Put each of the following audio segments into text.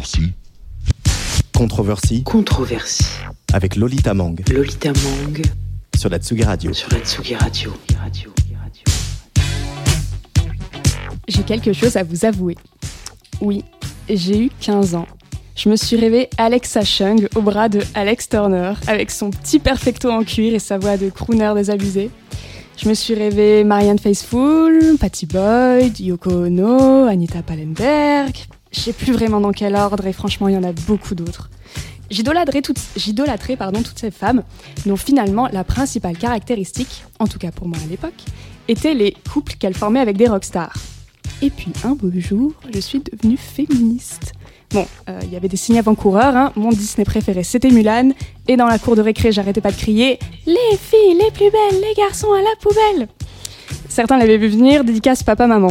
Controversie. Controversie. Controversie. Avec Lolita Mang. Lolita Mang. Sur la Tsugi Radio. Sur la Tsugi Radio. Radio. J'ai quelque chose à vous avouer. Oui, j'ai eu 15 ans. Je me suis rêvé Alexa Chung au bras de Alex Turner avec son petit perfecto en cuir et sa voix de crooner désabusé. Je me suis rêvé Marianne Faithfull, Patty Boyd, Yoko Ono, Anita Pallenberg. Je sais plus vraiment dans quel ordre et franchement il y en a beaucoup d'autres. J'idolâtrais toutes, toutes ces femmes dont finalement la principale caractéristique, en tout cas pour moi à l'époque, était les couples qu'elles formaient avec des rockstars. Et puis un beau jour, je suis devenue féministe. Bon, euh, il y avait des signes avant-coureurs, hein. mon Disney préféré c'était Mulan, et dans la cour de récré j'arrêtais pas de crier Les filles les plus belles, les garçons à la poubelle Certains l'avaient vu venir, dédicace papa-maman.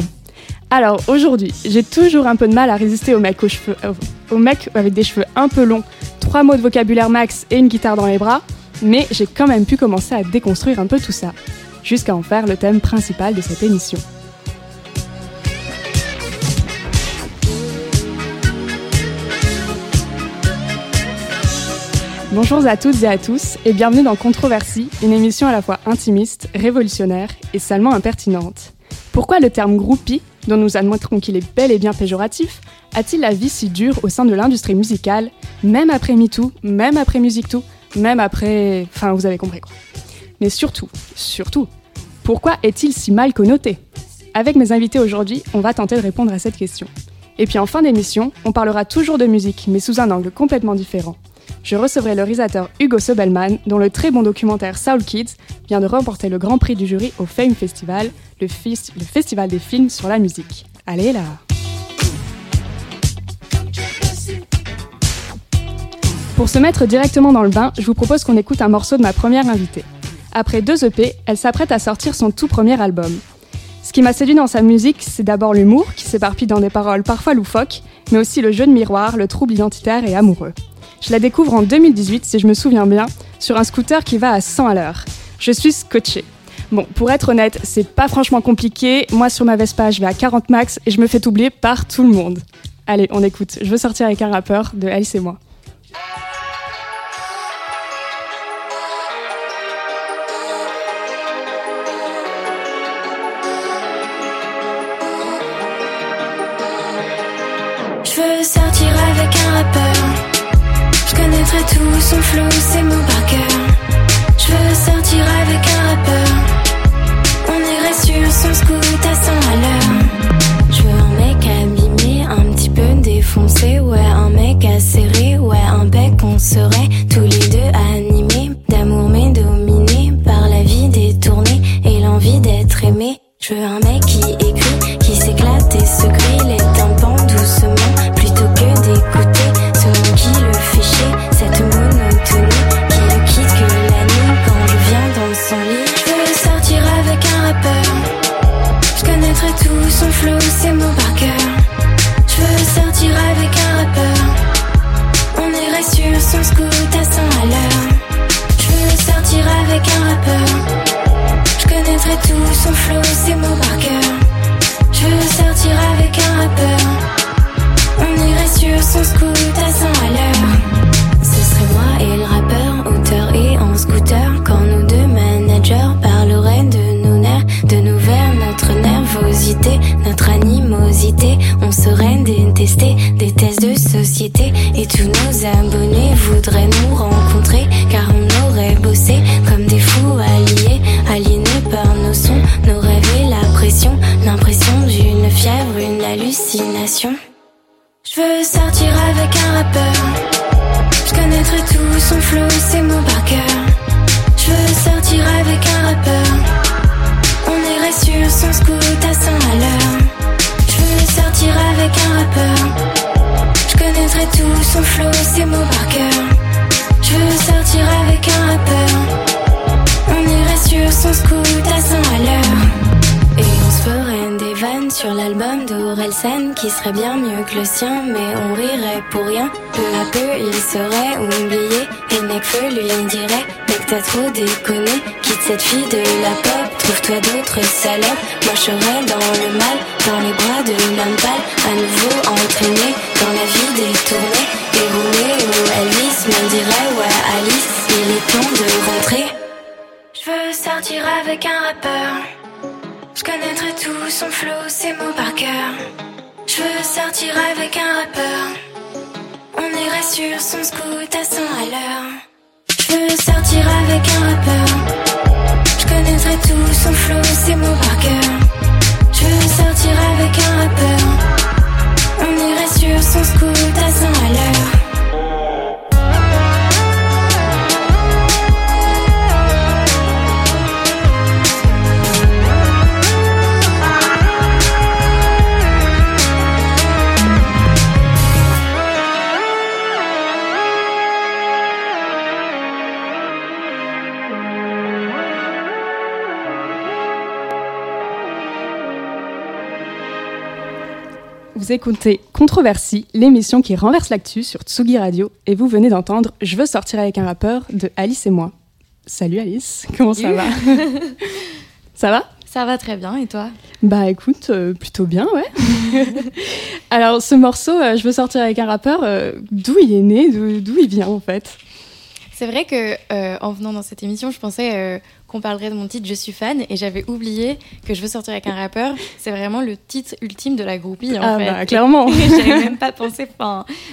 Alors aujourd'hui, j'ai toujours un peu de mal à résister aux mecs, euh, aux mecs avec des cheveux un peu longs, trois mots de vocabulaire max et une guitare dans les bras, mais j'ai quand même pu commencer à déconstruire un peu tout ça, jusqu'à en faire le thème principal de cette émission. Bonjour à toutes et à tous et bienvenue dans Controversie, une émission à la fois intimiste, révolutionnaire et salement impertinente. Pourquoi le terme groupie, dont nous admettrons qu'il est bel et bien péjoratif, a-t-il la vie si dure au sein de l'industrie musicale, même après MeToo, même après Music Too, même après... Enfin, vous avez compris quoi. Mais surtout, surtout, pourquoi est-il si mal connoté? Avec mes invités aujourd'hui, on va tenter de répondre à cette question. Et puis en fin d'émission, on parlera toujours de musique, mais sous un angle complètement différent je recevrai le réalisateur Hugo Sobelman, dont le très bon documentaire Soul Kids vient de remporter le grand prix du jury au Fame Festival, le, le festival des films sur la musique. Allez là Pour se mettre directement dans le bain, je vous propose qu'on écoute un morceau de ma première invitée. Après deux EP, elle s'apprête à sortir son tout premier album. Ce qui m'a séduit dans sa musique, c'est d'abord l'humour, qui s'éparpille dans des paroles parfois loufoques, mais aussi le jeu de miroir, le trouble identitaire et amoureux. Je la découvre en 2018, si je me souviens bien, sur un scooter qui va à 100 à l'heure. Je suis scotché. Bon, pour être honnête, c'est pas franchement compliqué. Moi, sur ma Vespa, je vais à 40 max et je me fais oublier par tout le monde. Allez, on écoute. Je veux sortir avec un rappeur de Alice et moi. Son flow, ses mots par cœur. Je veux sortir avec un rappeur. On irait sur son scoot à 100 à. Je veux un mec abîmé, un petit peu défoncé. Ouais, un mec acéré, ouais, un bec, on serait tous les deux animés. D'amour mais dominé par la vie détournée et l'envie d'être aimé. Je veux un mec qui écrit, connaîtrai tout son flow, ses mots par serait oublié. Et Necfeu lui dirait Mec, t'as trop déconné, quitte cette fille de la pop Trouve-toi d'autres salopes. Moi je serai dans le mal, dans les bras de l'homme pâle. À nouveau entraîné dans la vie détournée. Et où Elvis me dirait ouais Alice, il est temps de rentrer. Je veux sortir avec un rappeur. Je connaîtrai tout son flow, ses mots par cœur. Je veux sortir avec un rappeur. On irait sur son scoot à 100 à l'heure. Je veux sortir avec un rappeur. Je connaîtrai tout son flow, ses mots par cœur. Je veux sortir avec un rappeur. On irait sur son scoot à 100 à l'heure. Vous écoutez Controversie, l'émission qui renverse l'actu sur Tsugi Radio, et vous venez d'entendre Je veux sortir avec un rappeur de Alice et moi. Salut Alice, comment ça va? Ça va? Ça va très bien, et toi? Bah écoute, euh, plutôt bien, ouais. Alors ce morceau, euh, Je veux sortir avec un rappeur, euh, d'où il est né, d'où d'où il vient en fait? C'est vrai que euh, en venant dans cette émission, je pensais euh, qu'on parlerait de mon titre Je suis fan, et j'avais oublié que Je veux sortir avec un rappeur. C'est vraiment le titre ultime de la groupie, en Ah fait. bah clairement J'avais même pas pensé,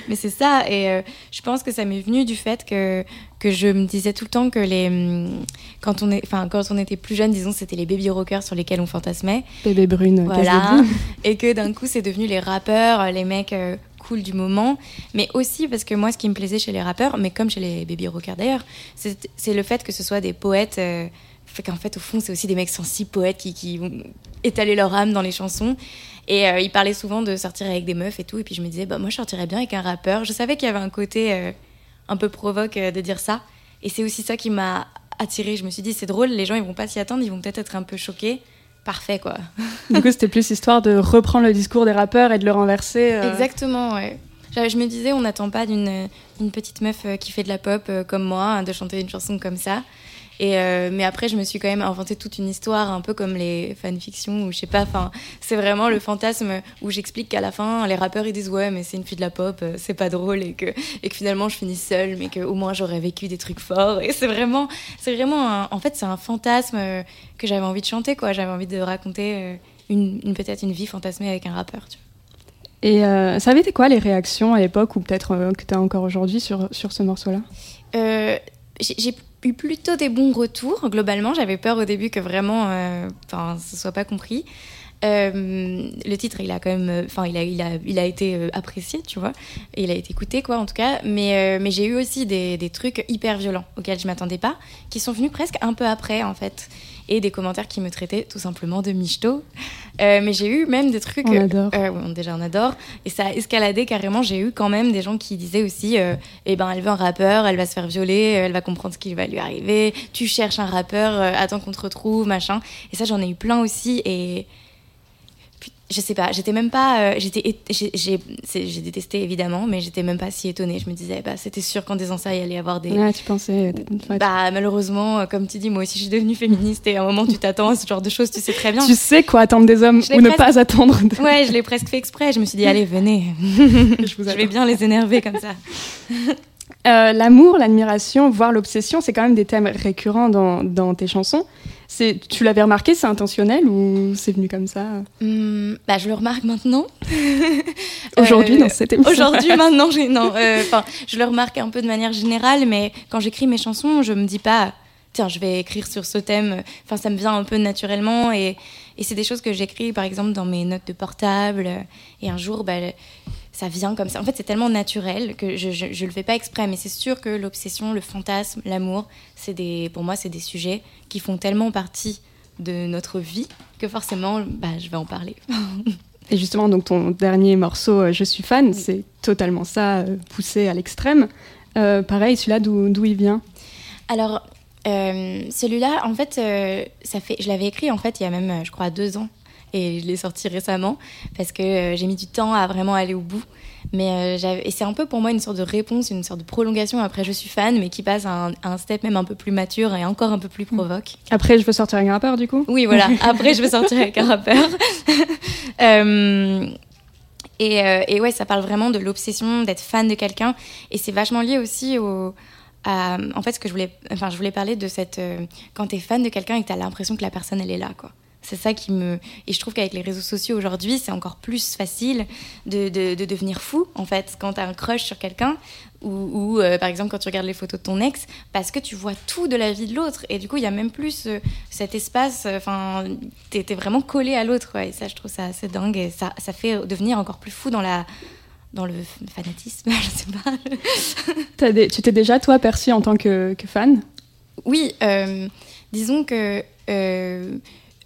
mais c'est ça. Et euh, je pense que ça m'est venu du fait que que je me disais tout le temps que les hum, quand on est, enfin quand on était plus jeune, disons, c'était les baby rockers sur lesquels on fantasmait. Bébé brune, Voilà. Et que d'un coup, c'est devenu les rappeurs, les mecs euh, cool du moment. Mais aussi parce que moi, ce qui me plaisait chez les rappeurs, mais comme chez les baby rockers d'ailleurs, c'est le fait que ce soit des poètes. euh, fait qu'en fait, au fond, c'est aussi des mecs sensibles, poètes, qui, qui vont étaler leur âme dans les chansons. Et euh, ils parlaient souvent de sortir avec des meufs et tout. Et puis je me disais, bah, moi, je sortirais bien avec un rappeur. Je savais qu'il y avait un côté euh, un peu provoque euh, de dire ça. Et c'est aussi ça qui m'a attirée. Je me suis dit, c'est drôle, les gens, ils vont pas s'y attendre, ils vont peut-être être un peu choqués. Parfait, quoi. Du coup, c'était plus histoire de reprendre le discours des rappeurs et de le renverser. euh. Exactement, ouais. Je me disais, on n'attend pas d'une d'une petite meuf euh, qui fait de la pop euh, comme moi, hein, de chanter une chanson comme ça. Et euh, mais après, je me suis quand même inventé toute une histoire, un peu comme les fanfictions, ou je sais pas, enfin, c'est vraiment le fantasme où j'explique qu'à la fin, les rappeurs ils disent ouais, mais c'est une fille de la pop, euh, c'est pas drôle, et que, et que finalement je finis seule, mais qu'au moins j'aurais vécu des trucs forts. Et c'est vraiment, c'est vraiment, un- en fait, c'est un fantasme euh, que j'avais envie de chanter, quoi. J'avais envie de raconter une, une- peut-être une vie fantasmée avec un rappeur, tu vois. Et euh, ça avait été quoi les réactions à l'époque, ou peut-être euh, que tu as encore aujourd'hui sur, sur ce morceau-là? Euh, j'ai eu plutôt des bons retours globalement. J'avais peur au début que vraiment, euh, enfin, ce soit pas compris. Euh, le titre, il a quand même, enfin, il a, il a, il a été euh, apprécié, tu vois, il a été écouté, quoi, en tout cas. Mais, euh, mais j'ai eu aussi des, des trucs hyper violents auxquels je m'attendais pas, qui sont venus presque un peu après, en fait, et des commentaires qui me traitaient tout simplement de michto. Euh, mais j'ai eu même des trucs. On adore. Euh, ouais, on- déjà, on adore. Et ça a escaladé carrément. J'ai eu quand même des gens qui disaient aussi euh, Eh ben, elle veut un rappeur, elle va se faire violer, euh, elle va comprendre ce qui va lui arriver. Tu cherches un rappeur, euh, attends qu'on te retrouve, machin. Et ça, j'en ai eu plein aussi. Et. Je sais pas, j'étais même pas. euh, j'étais, j'ai, détesté évidemment, mais j'étais même pas si étonnée. Je me disais, bah, c'était sûr qu'en disant ça, il allait y avoir des. Ouais, tu pensais. Bah, malheureusement, euh, comme tu dis, moi aussi, je suis devenue féministe et à un moment, tu t'attends à ce genre de choses, tu sais très bien. tu sais quoi attendre des hommes ou ne presque- pas attendre. de- Ouais, je l'ai presque fait exprès. Je me suis dit, allez, venez. Je vous Je attends. vais bien les énerver comme ça. Euh, L'amour, l'admiration, voire l'obsession, c'est quand même des thèmes récurrents dans, dans tes chansons. C'est, tu l'avais remarqué, c'est intentionnel ou c'est venu comme ça Hum, bah, je le remarque maintenant. Aujourd'hui, Euh, dans cette émission Aujourd'hui, maintenant, non. euh, je le remarque un peu de manière générale, mais quand j'écris mes chansons, je me dis pas, tiens, je vais écrire sur ce thème. Enfin, ça me vient un peu naturellement et, et c'est des choses que j'écris, par exemple, dans mes notes de portable. Et un jour, bah, ça vient comme ça. En fait, c'est tellement naturel que je, je, je le fais pas exprès, mais c'est sûr que l'obsession, le fantasme, l'amour, c'est des, pour moi, c'est des sujets qui font tellement partie de notre vie que forcément, bah, je vais en parler. Et justement, donc ton dernier morceau, euh, Je suis fan, c'est totalement ça, euh, poussé à l'extrême. Euh, pareil, celui-là, d'où il vient? Alors, euh, celui-là, en fait, euh, ça fait, je l'avais écrit en fait il y a même, je crois, deux ans. Et je l'ai sorti récemment parce que euh, j'ai mis du temps à vraiment aller au bout. Mais euh, et c'est un peu pour moi une sorte de réponse, une sorte de prolongation. Après, je suis fan, mais qui passe à un, à un step même un peu plus mature et encore un peu plus provoque. Après, je veux sortir avec un rappeur, du coup? Oui, voilà. Après, je vais sortir avec un rappeur. Euh, et, euh, et ouais, ça parle vraiment de l'obsession d'être fan de quelqu'un. Et c'est vachement lié aussi au. à- en fait, ce que je voulais, enfin, je voulais parler de cette. euh, quand t'es fan de quelqu'un et que t'as l'impression que la personne, elle est là, quoi. C'est ça qui me. Et je trouve qu'avec les réseaux sociaux aujourd'hui, c'est encore plus facile de, de, de devenir fou, en fait, quand t'as un crush sur quelqu'un. Ou, ou, euh, par exemple, quand tu regardes les photos de ton ex, parce que tu vois tout de la vie de l'autre. Et du coup, il y a même plus euh, cet espace. Enfin, t'es t'es vraiment collé à l'autre, quoi. Et ça, je trouve ça assez dingue. Et ça, ça fait devenir encore plus fou dans la dans le fanatisme, je sais pas. Des- Tu t'es déjà, toi, perçu en tant que, que fan? Oui, euh, disons que euh,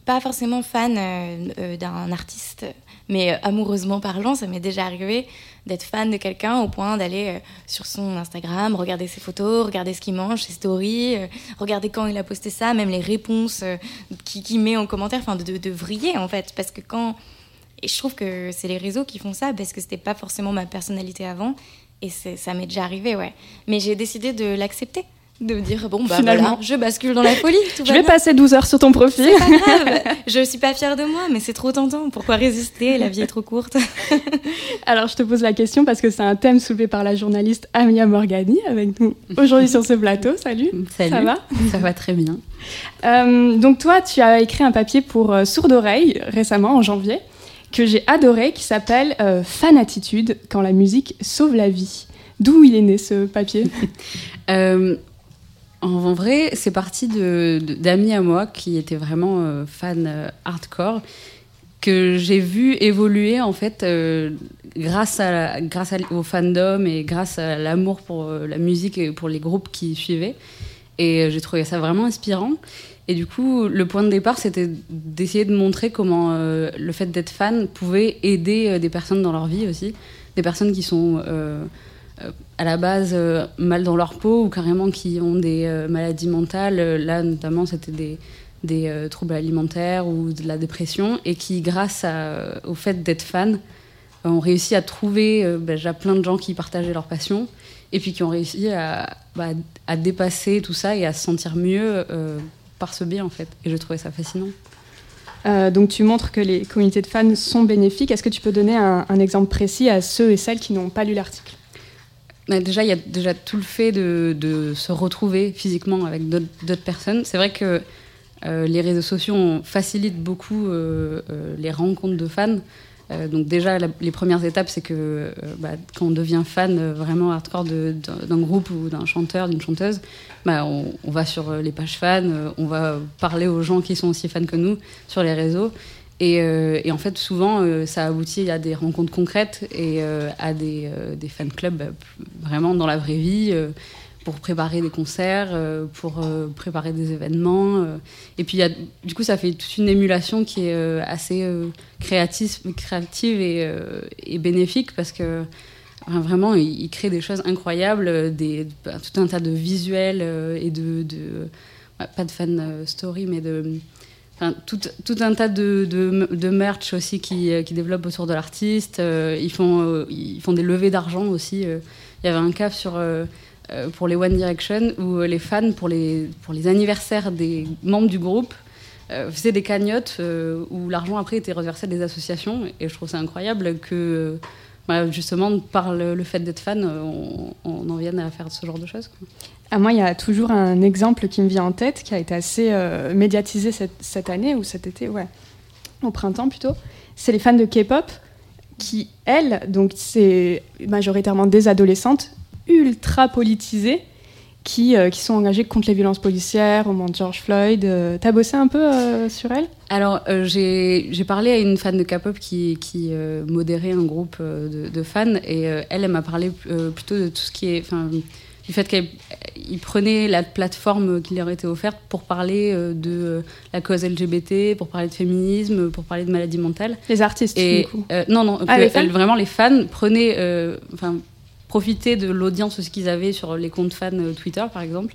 pas forcément fan euh, euh, d'un artiste, mais euh, amoureusement parlant, ça m'est déjà arrivé d'être fan de quelqu'un au point d'aller sur son Instagram, regarder ses photos, regarder ce qu'il mange, ses stories, regarder quand il a posté ça, même les réponses qu'il qu'il met en commentaire, enfin de, de, de vriller en fait, parce que quand et je trouve que c'est les réseaux qui font ça parce que c'était pas forcément ma personnalité avant et ça m'est déjà arrivé, ouais. Mais j'ai décidé de l'accepter, de me dire bon bah Finalement. voilà, je bascule dans la folie. Tout Je va vais bien. passer 12 heures sur ton profil. C'est pas grave. Je suis pas fière de moi, mais c'est trop tentant. Pourquoi résister? La vie est trop courte. Alors, je te pose la question parce que c'est un thème soulevé par la journaliste Amia Morgani avec nous aujourd'hui sur ce plateau. Salut. Salut. Ça va? Ça va très bien. Euh, donc toi, tu as écrit un papier pour euh, Sourde Oreille récemment, en janvier, que j'ai adoré, qui s'appelle euh, Fan Attitude, quand la musique sauve la vie. D'où il est né ce papier? Euh, en, vrai, c'est parti d'amis à moi qui étaient vraiment euh, fans euh, hardcore que j'ai vu évoluer en fait euh, grâce, au fandom et grâce à l'amour pour euh, la musique et pour les groupes qui suivaient. Et j'ai trouvé ça vraiment inspirant. Et du coup, le point de départ, c'était d'essayer de montrer comment le fait d'être fan pouvait aider des personnes dans leur vie aussi. Des personnes qui sont à la base euh, mal dans leur peau ou carrément qui ont des euh, maladies mentales. Euh, Là, notamment, c'était des, troubles alimentaires ou de la dépression et qui, grâce au fait d'être fan, ont réussi à trouver bah, déjà plein de gens qui partageaient leur passion et puis qui ont réussi à, bah, dépasser tout ça et à se sentir mieux par ce biais en fait. Et je trouvais ça fascinant. Donc tu montres que les communautés de fans sont bénéfiques. Est-ce que tu peux donner un, exemple précis à ceux et celles qui n'ont pas lu l'article? Déjà, il y a déjà tout le fait de, se retrouver physiquement avec d'autres personnes. C'est vrai que euh, les réseaux sociaux facilitent beaucoup euh, euh, les rencontres de fans. Donc déjà, les premières étapes, c'est que bah, quand on devient fan vraiment hardcore d'un groupe ou d'un chanteur, d'une chanteuse, bah, on, va sur les pages fans, on va parler aux gens qui sont aussi fans que nous sur les réseaux. Et, euh, et en fait, souvent, euh, ça aboutit à des rencontres concrètes et euh, à des, fan clubs vraiment dans la vraie vie pour préparer des concerts, pour préparer des événements. Et puis, du coup, ça fait toute une émulation qui est assez créative, et, bénéfique parce que vraiment, il, crée des choses incroyables, bah, tout un tas de visuels et de. pas de fan story, mais de. Tout, un tas de, merch aussi qui, euh, qui développent autour de l'artiste. Euh, ils, font, euh, ils font des levées d'argent aussi. Il y avait un cas sur, pour les One Direction où les fans, pour les, pour les anniversaires des membres du groupe, faisaient des cagnottes où l'argent après était reversé à des associations. Et je trouve ça incroyable que, bah, justement, par le, fait d'être fan, euh, on, en vienne à faire ce genre de choses. quoi. À moi, il y a toujours un exemple qui me vient en tête, qui a été assez euh, médiatisé cette, cette année, ou cet été, ouais, au printemps plutôt. C'est les fans de K-pop qui, elles, donc c'est majoritairement des adolescentes, ultra politisées, qui, euh, qui sont engagées contre les violences policières, au moment de George Floyd. Euh, T'as bossé un peu euh, sur elles Alors, euh, j'ai parlé à une fan de K-pop qui, qui modérait un groupe de, de fans et elle, elle m'a parlé plutôt de tout ce qui est. Du fait qu'ils prenaient la plateforme qui leur était offerte pour parler de la cause LGBT, pour parler de féminisme, pour parler de maladies mentales. Les artistes, Et du coup. non, non, Ah, les vraiment les fans prenaient, enfin, profitaient de l'audience aussi qu'ils avaient sur les comptes fans euh, Twitter, par exemple,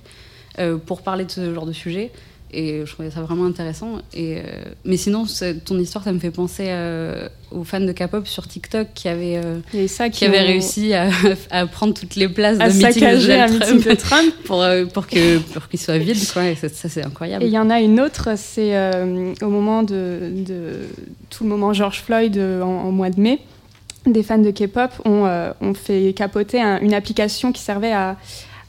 euh, pour parler de ce genre de sujet. Et je trouvais ça vraiment intéressant. Et, euh, mais sinon, ton histoire, ça me fait penser euh, aux fans de K-pop sur TikTok qui avaient, euh, ça qui, qui avaient ont- réussi à, à prendre toutes les places à de meeting de meeting de Trump. pour, pour que pour qu'il soit vide. Quoi. Et ça, ça, c'est incroyable. Et il y en a une autre, c'est au moment de, de tout le moment George Floyd en, en mois de mai. Des fans de K-pop ont, euh, ont fait capoter un- une application qui servait à,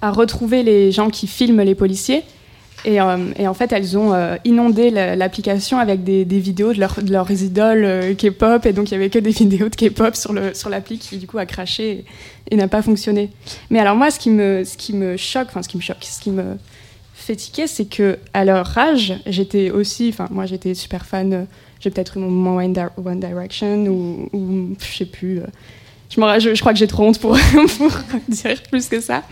à retrouver les gens qui filment les policiers. Et, euh, et en fait, elles ont euh, inondé la- l'application avec des, des vidéos de, leur- leurs idoles K-pop. Et donc, il y avait que des vidéos de K-pop sur le- sur l'appli qui, du coup, a craché et, n'a pas fonctionné. Mais alors, moi, ce qui me, ce qui me choque, enfin, ce qui me choque, ce qui me fait tiquer, c'est que leur âge, j'étais aussi, enfin, moi, j'étais super fan. J'ai peut-être eu mon moment One, Di- One Direction ou, ou je sais plus. euh, je, m'en- je, je crois que j'ai trop honte pour, pour dire plus que ça.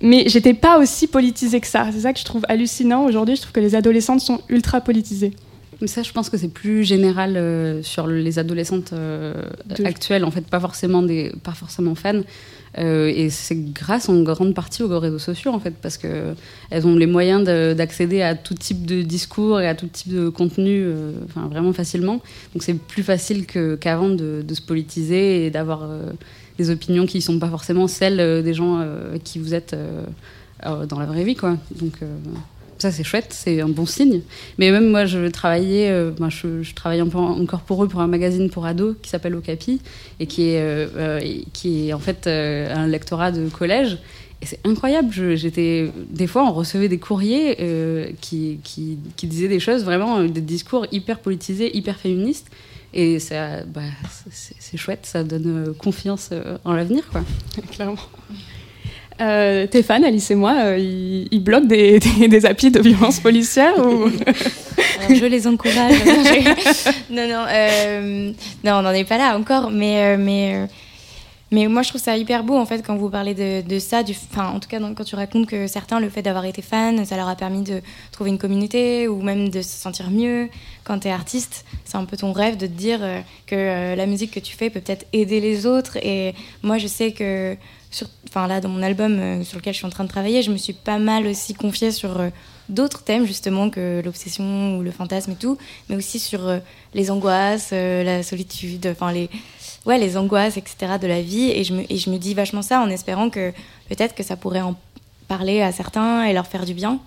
Mais j'étais pas aussi politisée que ça. C'est ça que je trouve hallucinant aujourd'hui. Je trouve que les adolescentes sont ultra politisées. Mais ça, je pense que c'est plus général euh, sur les adolescentes euh, actuelles, en fait, pas forcément, des, pas forcément fans. Euh, et c'est grâce en grande partie aux réseaux sociaux, en fait, parce que elles ont les moyens de- d'accéder à tout type de discours et à tout type de contenu, euh, enfin, vraiment facilement. Donc c'est plus facile qu'avant de, se politiser et d'avoir euh, des opinions qui sont pas forcément celles des gens qui vous êtes dans la vraie vie, quoi. Donc ça, c'est chouette, c'est un bon signe. Mais même moi, je travaillais, euh, je, je travaille encore pour eux pour un magazine pour ados qui s'appelle Okapi et qui est, euh, euh, qui est en fait un lectorat de collège. Et c'est incroyable. J'étais des fois, on recevait des courriers qui, disaient des choses vraiment, des discours hyper politisés, hyper féministes. Et bah, c'est chouette, ça donne confiance en l'avenir, quoi. Clairement. Euh, fans, Alice et moi, euh, ils, ils bloquent des, des, des applis de violence policière ou... Alors, je les encourage. non, non, euh, non, on n'en est pas là encore, mais, euh, mais, mais moi je trouve ça hyper beau en fait quand vous parlez de, ça, enfin en tout cas quand tu racontes que certains le fait d'avoir été fan, ça leur a permis de trouver une communauté ou même de se sentir mieux. Quand tu es artiste, c'est un peu ton rêve de te dire euh, que euh, la musique que tu fais peut peut-être aider les autres. Et moi je sais que enfin là dans mon album euh, sur lequel je suis en train de travailler, je me suis pas mal aussi confiée sur d'autres thèmes justement que l'obsession ou le fantasme et tout, mais aussi sur les angoisses, la solitude, enfin les ouais les angoisses etc de la vie et je me et je me dis vachement ça en espérant que peut-être que ça pourrait en parler à certains et leur faire du bien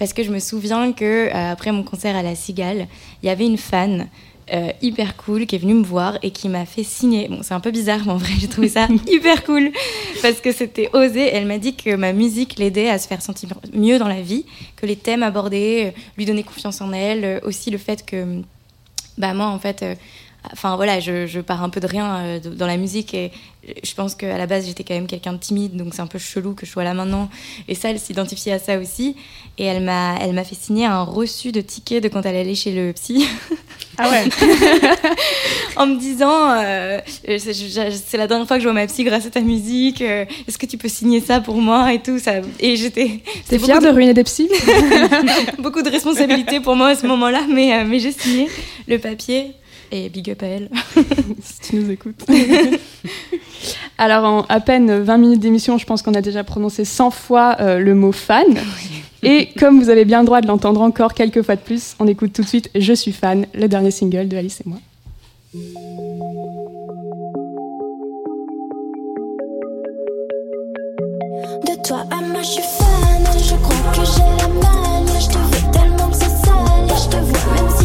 parce que je me souviens que euh, après mon concert à la Cigale, il y avait une fan euh, hyper cool qui est venue me voir et qui m'a fait signer. Bon, c'est un peu bizarre, mais en vrai, j'ai trouvé ça hyper cool parce que c'était osé. Elle m'a dit que ma musique l'aidait à se faire sentir mieux dans la vie, que les thèmes abordés euh, lui donnaient confiance en elle, aussi le fait que, bah moi, en fait. euh, Enfin voilà, je, je pars un peu de rien euh, de- dans la musique et je pense qu'à la base j'étais quand même quelqu'un de timide, donc c'est un peu chelou que je sois là maintenant. Et ça, elle s'identifiait à ça aussi. Et elle m'a, elle m'a fait signer un reçu de ticket de quand elle allait chez le psy. Ah ouais en me disant euh, c'est je- c'est la dernière fois que je vois ma psy grâce à ta musique euh, est-ce que tu peux signer ça pour moi et tout ça et j'étais T'es fière de ruiner des psys beaucoup de responsabilités pour moi à ce moment-là mais euh, mais j'ai signé le papier et big up à elle si tu nous écoutes. Alors, en à peine 20 minutes d'émission, je pense qu'on a déjà prononcé 100 fois euh, le mot fan. Et comme vous avez bien le droit de l'entendre encore quelques fois de plus, on écoute tout de suite Je suis fan, le dernier single de Alice et moi. De toi à moi je suis fan Je crois que j'ai la malle Je te veux tellement que c'est sale Je te vois même si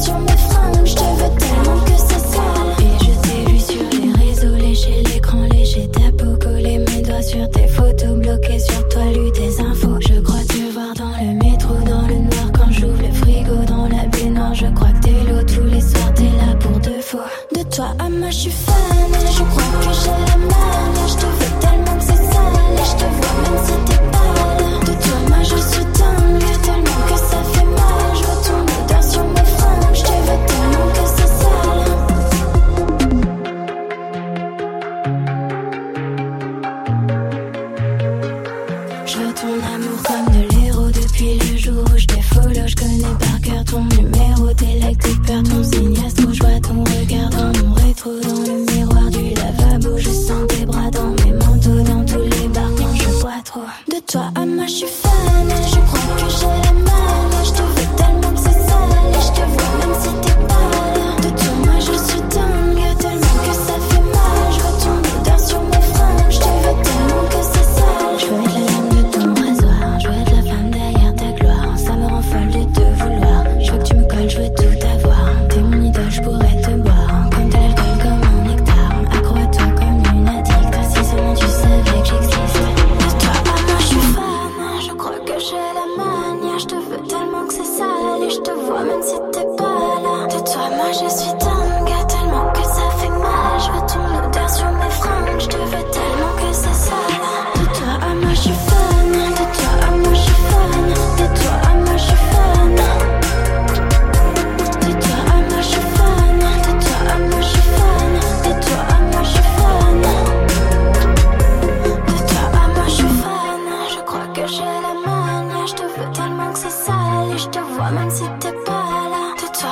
ton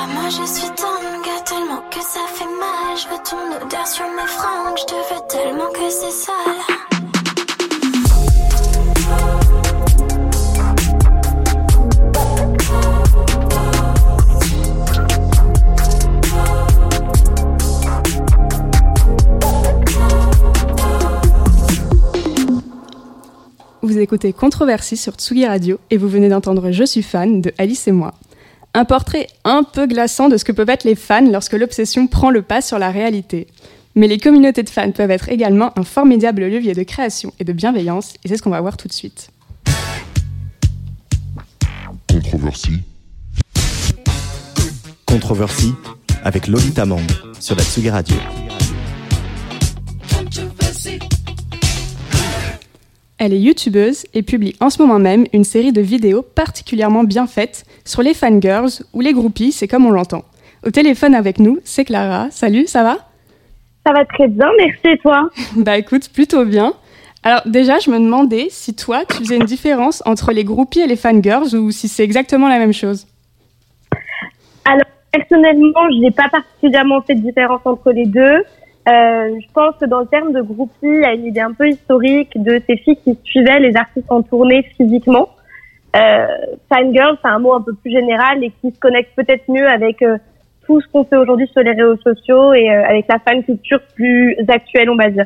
moi je suis dingue, tellement que ça fait mal, je veux ton odeur sur mes fringues, je te veux tellement que c'est sale. Vous écoutez Controversie sur Tsugi Radio et vous venez d'entendre Je suis fan de Alice et moi. Un portrait un peu glaçant de ce que peuvent être les fans lorsque l'obsession prend le pas sur la réalité. Mais les communautés de fans peuvent être également un formidable levier de création et de bienveillance, et c'est ce qu'on va voir tout de suite. Controversie. Controversie avec Lolita Mang sur la Tsugi. Elle est youtubeuse et publie en ce moment même une série de vidéos particulièrement bien faites sur les fangirls ou les groupies, c'est comme on l'entend. Au téléphone avec nous, c'est Clara. Salut, ça va? Ça va très bien, merci et toi? Bah écoute, plutôt bien. Alors déjà, je me demandais si toi, tu faisais une différence entre les groupies et les fangirls ou si c'est exactement la même chose. Alors, personnellement, je n'ai pas particulièrement fait de différence entre les deux. Euh, je pense que dans le terme de groupie, il y a une idée un peu historique de ces filles qui suivaient les artistes en tournée physiquement. Euh, fangirl, c'est un mot un peu plus général et qui se connecte peut-être mieux avec euh, tout ce qu'on fait aujourd'hui sur les réseaux sociaux et euh, avec la fan culture plus actuelle, on va dire.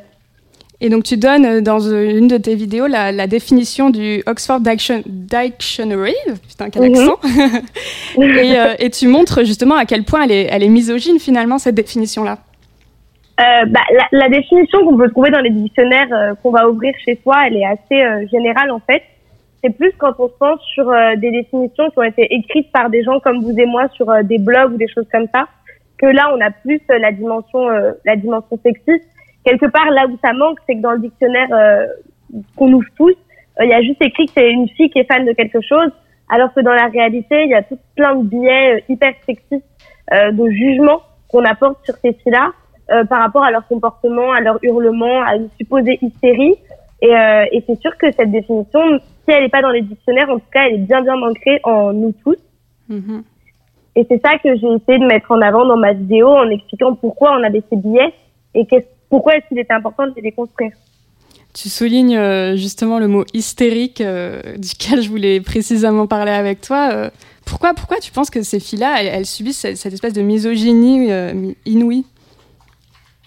Et donc tu donnes dans une de tes vidéos la, la définition du Oxford Diction- Dictionary, putain quel Mhm. accent, et, euh, et tu montres justement à quel point elle est, elle est misogyne finalement cette définition-là. Euh, bah, la, la définition qu'on peut trouver dans les dictionnaires euh, qu'on va ouvrir chez soi, elle est assez euh, générale en fait. C'est plus quand on se pense sur euh, des définitions qui ont été écrites par des gens comme vous et moi sur euh, des blogs ou des choses comme ça, que là on a plus euh, la dimension la dimension sexiste. Quelque part là où ça manque, c'est que dans le dictionnaire qu'on ouvre tous, euh, il y a juste écrit que c'est une fille qui est fan de quelque chose, alors que dans la réalité il y a tout plein de biais hyper sexistes de jugement qu'on apporte sur ces filles-là euh, par rapport à leur comportement, à leur hurlement, à une supposée hystérie. Et, euh, et c'est sûr que cette définition, si elle n'est pas dans les dictionnaires, en tout cas, elle est bien bien ancrée en nous tous. Mhm. Et c'est ça que j'ai essayé de mettre en avant dans ma vidéo en expliquant pourquoi on avait ces billets et pourquoi est-ce qu'il était important de les déconstruire. Tu soulignes euh, justement le mot hystérique euh, duquel je voulais précisément parler avec toi. Euh, pourquoi, pourquoi tu penses que ces filles-là, elles, elles subissent cette, cette espèce de misogynie mi- inouïe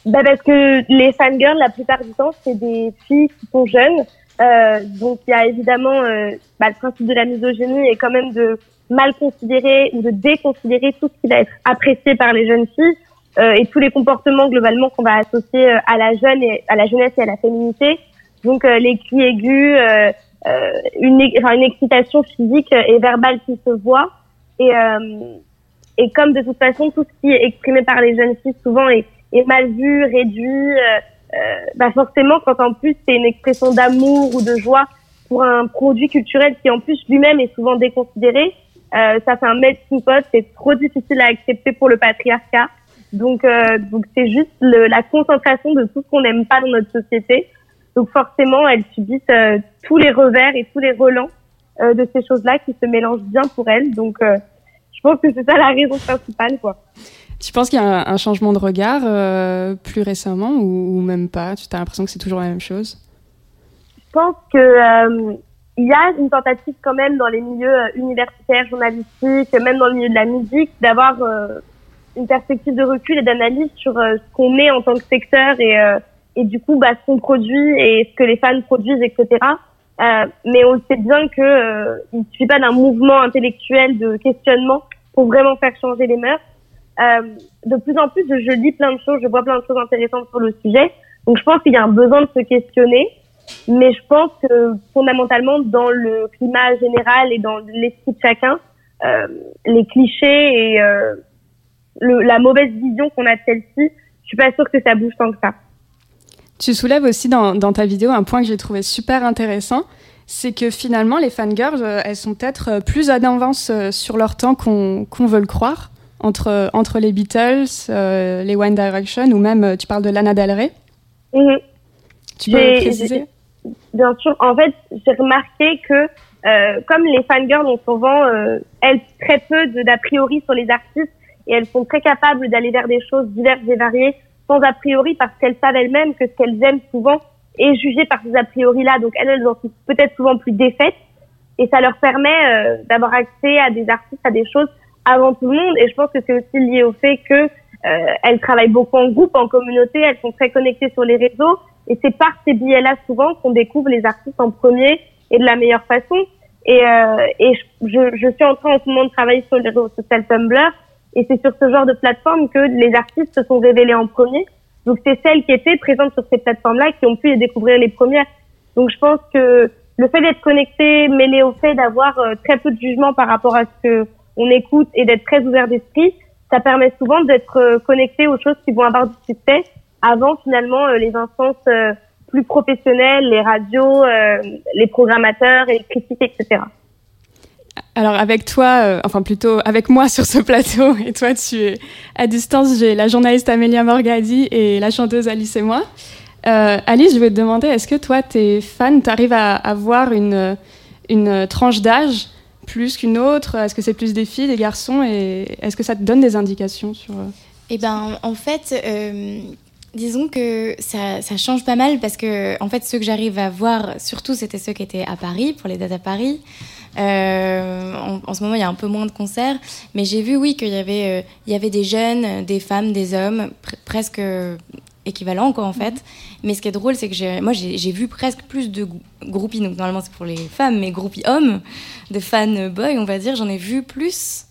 Bah parce que les fangirls, la plupart du temps, c'est des filles qui sont jeunes. Euh, donc il y a évidemment euh, bah, le principe de la misogynie est quand même de mal considérer ou de déconsidérer tout ce qui va être apprécié par les jeunes filles euh, et tous les comportements globalement qu'on va associer euh, à la jeune et à la jeunesse et à la féminité. Donc euh, les cris aigus, euh, une, enfin, une excitation physique et verbale qui se voit. Et, et comme de toute façon tout ce qui est exprimé par les jeunes filles souvent est, est mal vu, réduit, euh, euh, bah forcément quand en plus c'est une expression d'amour ou de joie pour un produit culturel qui en plus lui-même est souvent déconsidéré, euh, ça fait un melting pot, c'est trop difficile à accepter pour le patriarcat. Donc donc c'est juste la concentration de tout ce qu'on n'aime pas dans notre société. Donc forcément elles subissent tous les revers et tous les relents de ces choses-là qui se mélangent bien pour elles. Donc je pense que c'est ça la raison principale quoi. Tu penses qu'il y a un, changement de regard euh, plus récemment ou, même pas? Tu as l'impression que c'est toujours la même chose? Je pense que euh, y a une tentative quand même dans les milieux euh, universitaires, journalistiques, même dans le milieu de la musique, d'avoir euh, une perspective de recul et d'analyse sur euh, ce qu'on est en tant que secteur et, et du coup bah, ce qu'on produit et ce que les fans produisent, etc. mais on sait bien que il ne suffit pas d'un mouvement intellectuel de questionnement pour vraiment faire changer les mœurs. De plus en plus, je lis plein de choses, je vois plein de choses intéressantes sur le sujet. Donc je pense qu'il y a un besoin de se questionner. Mais je pense que fondamentalement, dans le climat général et dans l'esprit de chacun, euh, les clichés et euh, la mauvaise vision qu'on a de celle-ci, je suis pas sûre que ça bouge tant que ça. Tu soulèves aussi dans, ta vidéo un point que j'ai trouvé super intéressant, c'est que finalement les fangirls, euh, elles sont peut-être euh, plus à d'avance euh, sur leur temps qu'on veut le croire, entre, entre les Beatles, euh, les One Direction ou même, tu parles de Lana Del Rey. Mm-hmm. Tu peux préciser Bien sûr. En fait, j'ai remarqué que euh, comme les fangirls ont souvent, euh, elles, très peu d'a priori sur les artistes et elles sont très capables d'aller vers des choses diverses et variées sans a priori parce qu'elles savent elles-mêmes que ce qu'elles aiment souvent est jugé par ces a priori-là. Donc elles, elles en sont peut-être souvent plus défaites et ça leur permet euh, d'avoir accès à des artistes, à des choses avant tout le monde. Et je pense que c'est aussi lié au fait que euh, elles travaillent beaucoup en groupe, en communauté, elles sont très connectées sur les réseaux et c'est par ces billets-là souvent qu'on découvre les artistes en premier et de la meilleure façon. Et, euh, et je, je, suis en train en ce moment de travailler sur les réseaux sociaux Tumblr. Et c'est sur ce genre de plateforme que les artistes se sont révélés en premier. Donc c'est celles qui étaient présentes sur ces plateformes-là qui ont pu les découvrir les premières. Donc je pense que le fait d'être connecté, mêlé au fait d'avoir euh, très peu de jugement par rapport à ce que on écoute et d'être très ouvert d'esprit, ça permet souvent d'être euh, connecté aux choses qui vont avoir du succès avant finalement euh, les instances euh, plus professionnelles, les radios, les programmateurs et les critiques, etc. Alors avec toi, enfin plutôt avec moi sur ce plateau, et toi tu es à distance, j'ai la journaliste Amélia Morgadi et la chanteuse Alice et moi. Alice, je vais te demander, est-ce que toi, tes fans, tu arrives à avoir une tranche d'âge plus qu'une autre? Est-ce que c'est plus des filles, des garçons? Et est-ce que ça te donne des indications sur... Eh ben, en fait, euh, Disons que ça, change pas mal parce que, en fait, ceux que j'arrive à voir, surtout, c'était ceux qui étaient à Paris, pour les dates à Paris. Euh, en, ce moment, il y a un peu moins de concerts, mais j'ai vu, oui, qu'il y avait, euh, y avait des jeunes, des femmes, des hommes, pr presque équivalents, quoi, en fait. Mais ce qui est drôle, c'est que moi, j'ai vu presque plus de groupies, donc normalement, c'est pour les femmes, mais groupies hommes, de fans boys, on va dire, j'en ai vu plus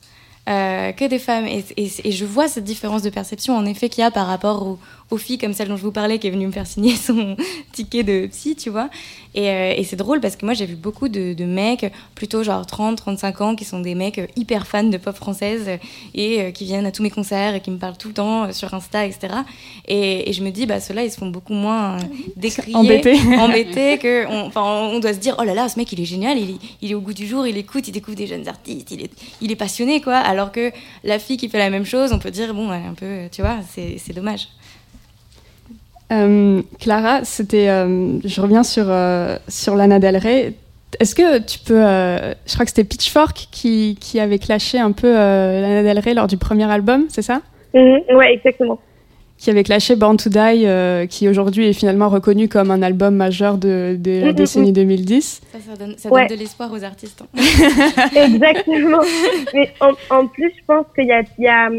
euh, que des femmes. Et, et, et, je vois cette différence de perception, en effet, qu'il y a par rapport aux, aux, filles comme celle dont je vous parlais, qui est venue me faire signer son ticket de psy, tu vois. Et, euh, et c'est drôle parce que moi, j'ai vu beaucoup de, de, mecs, plutôt genre 30, 35 ans, qui sont des mecs hyper fans de pop française et euh, qui viennent à tous mes concerts et qui me parlent tout le temps sur Insta, etc. Et, et je me dis, bah, ceux-là, ils se font beaucoup moins décrier, embêtés, embêtés que, on, on doit se dire, oh là là, ce mec, il est génial, il, il est au goût du jour, il écoute, il découvre des jeunes artistes, il est, il est passionné, quoi. Alors que la fille qui fait la même chose, on peut dire, bon, un peu, tu vois, c'est dommage. Euh, Clara, c'était, euh, je reviens sur, euh, sur Lana Del Rey. Est-ce que tu peux, euh, je crois que c'était Pitchfork qui, qui avait clashé un peu euh, Lana Del Rey lors du premier album, c'est ça? Mm -hmm, Ouais, exactement qui avait clashé Born to Die, euh, qui aujourd'hui est finalement reconnu comme un album majeur de, de la décennie 2010. Ça, ça donne, ça ouais. donne de l'espoir aux artistes. Hein. Exactement. Mais en, en, plus, je pense qu'il y a, il y a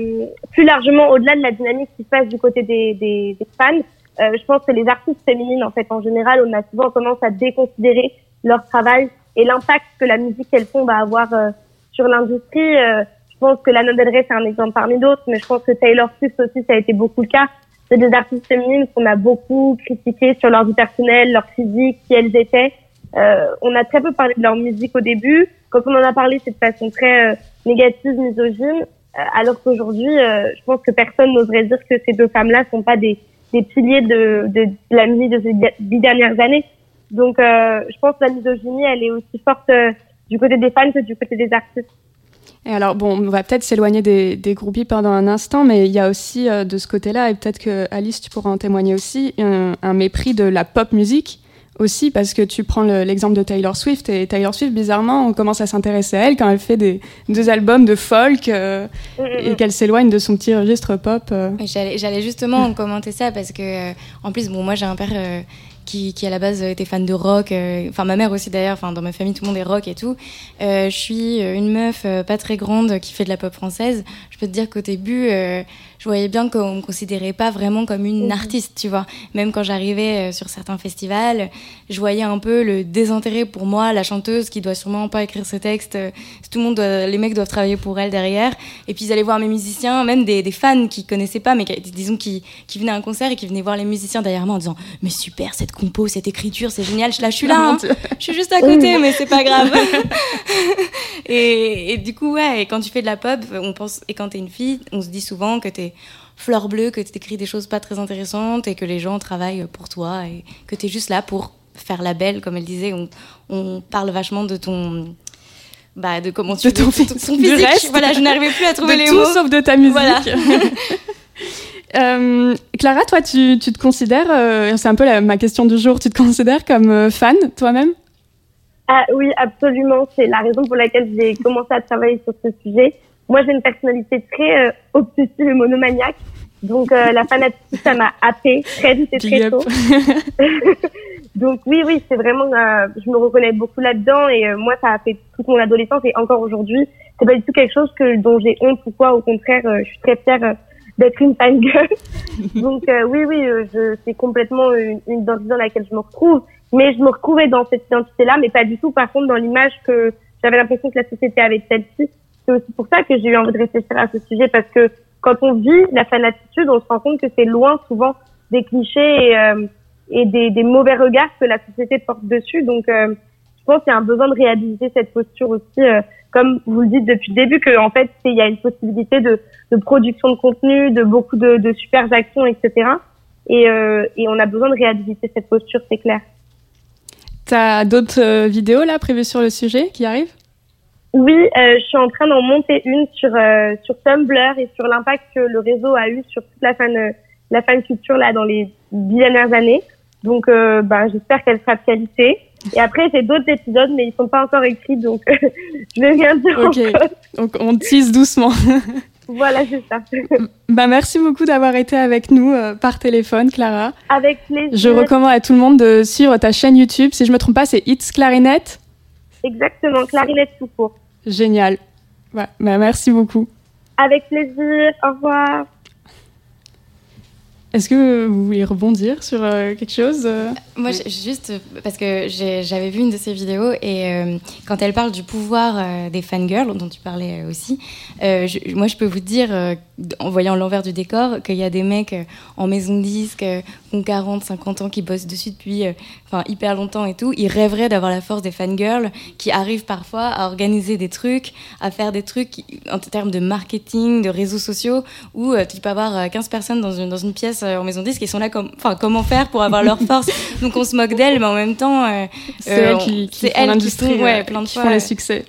plus largement, au-delà de la dynamique qui se passe du côté des, des, des fans, euh, je pense que les artistes féminines, en fait, en général, on a souvent tendance à déconsidérer leur travail et l'impact que la musique qu'elles font va avoir euh, sur l'industrie. Euh, je pense que Lana Del Rey, c'est un exemple parmi d'autres, mais je pense que Taylor Swift aussi, ça a été beaucoup le cas. C'est des artistes féminines qu'on a beaucoup critiquées sur leur vie personnelle, leur physique, qui elles étaient. Euh, on a très peu parlé de leur musique au début. Quand on en a parlé, c'est de façon très euh, négative, misogyne. Euh, alors qu'aujourd'hui, je pense que personne n'oserait dire que ces deux femmes-là sont pas des, des piliers de, la musique de ces dix dernières années. Donc, je pense que la misogynie, elle est aussi forte du côté des fans que du côté des artistes. Et alors, bon, on va peut-être s'éloigner des, des, groupies pendant un instant, mais il y a aussi euh, de ce côté-là, et peut-être que Alice, tu pourras en témoigner aussi, un, mépris de la pop musique aussi, parce que tu prends l'exemple de Taylor Swift, et Taylor Swift, bizarrement, on commence à s'intéresser à elle quand elle fait des deux albums de folk euh, mmh, et qu'elle s'éloigne de son petit registre pop. Euh. J'allais justement commenter ça, parce que, en plus, bon, moi j'ai un père qui, qui à la base était fan de rock. euh, Enfin, ma mère aussi d'ailleurs. Enfin, dans ma famille, tout le monde est rock et tout. Euh, je suis euh, une meuf euh, pas très grande qui fait de la pop française. Je peux te dire qu'au début, euh, je voyais bien qu'on me considérait pas vraiment comme une Mhm. artiste, tu vois. Même quand j'arrivais euh, sur certains festivals, je voyais un peu le désintérêt pour moi, la chanteuse qui doit sûrement pas écrire ce texte. euh, Tout le monde, doit- les mecs doivent travailler pour elle derrière. Et puis ils allaient voir mes musiciens, même des, des fans qui connaissaient pas, mais qui, disons qui, qui venaient à un concert et qui venaient voir les musiciens derrière moi en disant mais super cette compo, cette écriture, c'est génial. Je, là, je suis là, hein. je suis juste à côté, mais c'est pas grave. et, et du coup ouais, et quand tu fais de la pop, on pense et quand t'es une fille, on se dit souvent que t'es fleur bleue, que t'écris des choses pas très intéressantes et que les gens travaillent pour toi et que t'es juste là pour faire la belle, comme elle disait. On, on parle vachement de ton bah, de comment tu De ton ton- physique, ton du physique. reste. Voilà, je n'arrivais plus à trouver de les tout mots. sauf de ta musique. Voilà. Euh, Clara, toi, tu, tu te considères, euh, c'est un peu la- ma question du jour, tu te considères comme euh, fan toi-même? Ah oui, absolument. C'est la raison pour laquelle j'ai commencé à travailler sur ce sujet. Moi, j'ai une personnalité très euh, obsessive et monomaniaque. Donc, euh, la fanatique, ça m'a happée très vite et très tôt. Donc, oui, oui, c'est vraiment, euh, je me reconnais beaucoup là-dedans. Et euh, moi, ça a fait toute mon adolescence et encore aujourd'hui. C'est pas du tout quelque chose que, dont j'ai honte ou quoi. Au contraire, euh, je suis très fière euh, d'être une fangirl. Donc, euh, oui, oui, euh, je, c'est complètement une, une identité dans laquelle je me retrouve mais je me retrouvais dans cette identité-là, mais pas du tout, par contre, dans l'image que j'avais l'impression que la société avait de celle-ci. C'est aussi pour ça que j'ai eu envie de réfléchir à ce sujet, parce que quand on vit la fanatitude, on se rend compte que c'est loin souvent des clichés et, euh, des, mauvais regards que la société porte dessus. Donc, euh, je pense qu'il y a un besoin de réhabiliter cette posture aussi, euh, comme vous le dites depuis le début, que en fait, il y a une possibilité de, production de contenu, de beaucoup de, de super actions, etc. Et, on a besoin de réhabiliter cette posture, c'est clair. T'as d'autres vidéos là prévues sur le sujet qui arrivent? Oui, euh, je suis en train d'en monter une sur euh, sur Tumblr et sur l'impact que le réseau a eu sur toute la fan euh, la fan culture là dans les dix dernières années. Donc, bah, j'espère qu'elle sera de qualité. Et après, j'ai d'autres épisodes, mais ils sont pas encore écrits, donc je vais rien dire Ok. encore. Donc on tease doucement. Voilà, c'est ça. bah, merci beaucoup d'avoir été avec nous par téléphone, Clara. Avec plaisir. Je recommande à tout le monde de suivre ta chaîne YouTube. Si je me trompe pas, c'est It's Clarinette. Exactement, clarinette tout court. Génial. Bah, merci beaucoup. Avec plaisir. Au revoir. Est-ce que vous voulez rebondir sur euh, quelque chose euh? Moi, j'ai- juste euh, parce que j'avais vu une de ses vidéos et euh, quand elle parle du pouvoir euh, des fangirls, dont tu parlais euh, aussi, euh, moi, je peux vous dire, euh, en voyant l'envers du décor, qu'il y a des mecs euh, en maison de disque euh, qui ont 40, 50 ans, qui bossent dessus depuis euh, enfin, hyper longtemps et tout. Ils rêveraient d'avoir la force des fangirls qui arrivent parfois à organiser des trucs, à faire des trucs en termes de marketing, de réseaux sociaux, où euh, tu peux avoir euh, 15 personnes dans une, dans une pièce euh, en maison disque et sont là comme, enfin, comment faire pour avoir leur force? Donc on se moque d'elles, mais en même temps, euh, C'est euh, elles on- qui, qui c'est font qui font, ouais, euh, plein de qui fois, font les succès.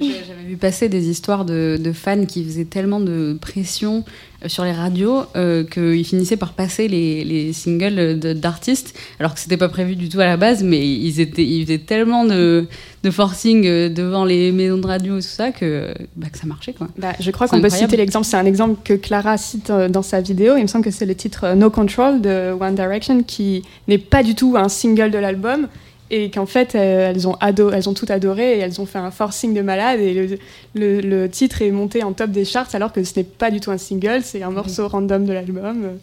J'avais vu passer des histoires de, de fans qui faisaient tellement de pression euh, sur les radios euh, qu'ils finissaient par passer les, les singles d'artistes, alors que c'était pas prévu du tout à la base, mais ils, étaient, ils faisaient tellement de, de forcing euh, devant les maisons de radio et tout ça que, bah, que ça marchait. Quoi. Bah, je crois qu'on peut citer l'exemple. C'est un exemple que Clara cite dans sa vidéo. Il me semble que c'est le titre No Control de One Direction qui n'est pas du tout un single de l'album et qu'en fait euh, elles ont ado elles ont tout adoré et elles ont fait un forcing de malade et le, le- le titre est monté en top des charts alors que ce n'est pas du tout un single, c'est un morceau random de l'album.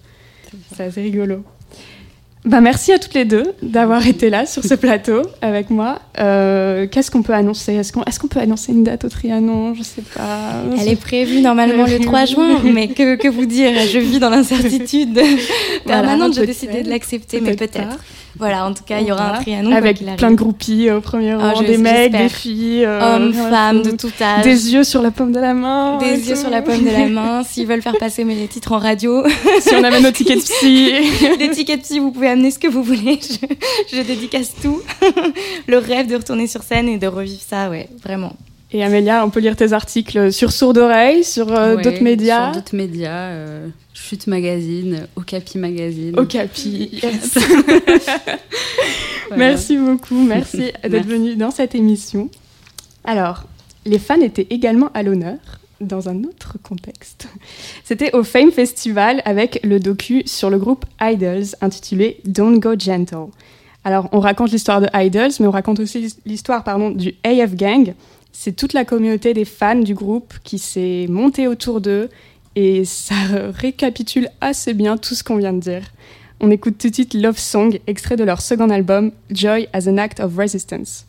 C'est assez rigolo. Bah, merci à toutes les deux d'avoir été là sur ce plateau avec moi. Euh, Qu'est-ce qu'on peut annoncer? Est-ce qu'on est peut annoncer une date au Trianon? Je sais pas. Elle est prévue normalement le 3 juin, mais que, que vous dire? Je vis dans l'incertitude permanente. J'ai peut-être, décidé de l'accepter, mais peut-être peut-être. Voilà, en tout cas, il y aura un trianon Avec plein de groupies au premier Ah, rang, des mecs, des filles, euh, Hommes, femmes, de tout âge. des yeux sur la paume de la main, Des yeux tout. sur la paume de la main. S'ils veulent faire passer mes titres en radio, si on avait nos tickets de psy. des tickets psy, vous pouvez amener ce que vous voulez. Je, je dédicace tout. Le rêve de retourner sur scène et de revivre ça, ouais, vraiment. Et Amélia, on peut lire tes articles sur Sourd Oreille, sur euh, Ouais, d'autres médias. Sur d'autres médias, euh, Chute Magazine, Okapi Magazine. Okapi. yes. Voilà. Merci beaucoup, merci d'être venu dans cette émission. Alors, les fans étaient également à l'honneur dans un autre contexte. C'était au Fame Festival avec le docu sur le groupe Idols intitulé Don't Go Gentle. Alors, on raconte l'histoire de Idols, mais on raconte aussi l'histoire pardon, du AF Gang. C'est toute la communauté des fans du groupe qui s'est montée autour d'eux et ça récapitule assez bien tout ce qu'on vient de dire. On écoute tout de suite Love Song, extrait de leur second album, Joy as an Act of Resistance.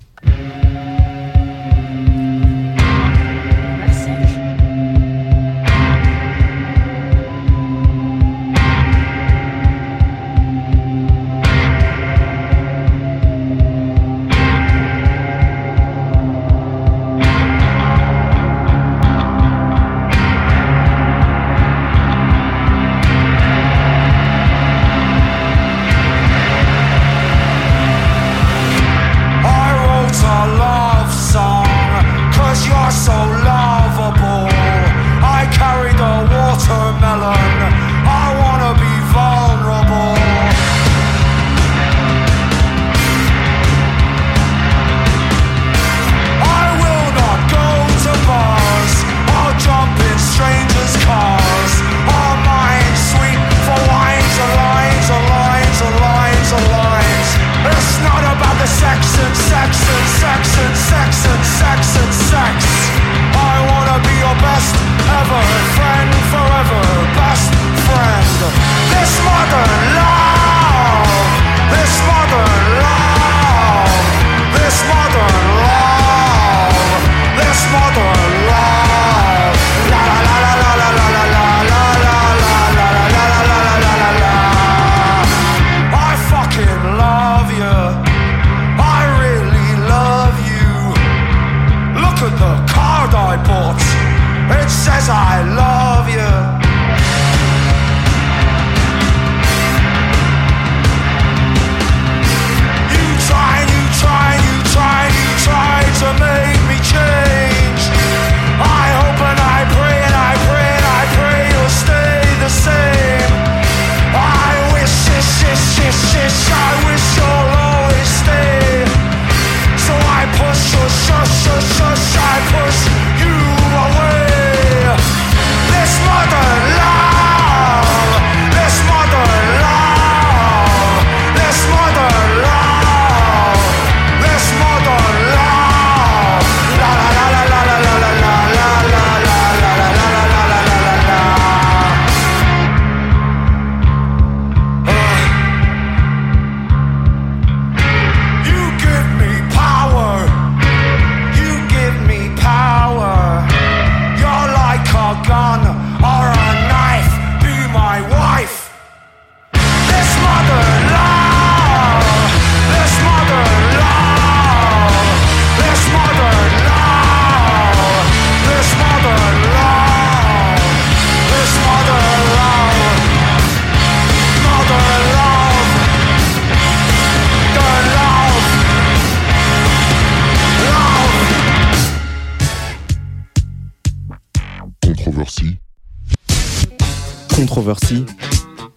Controversy.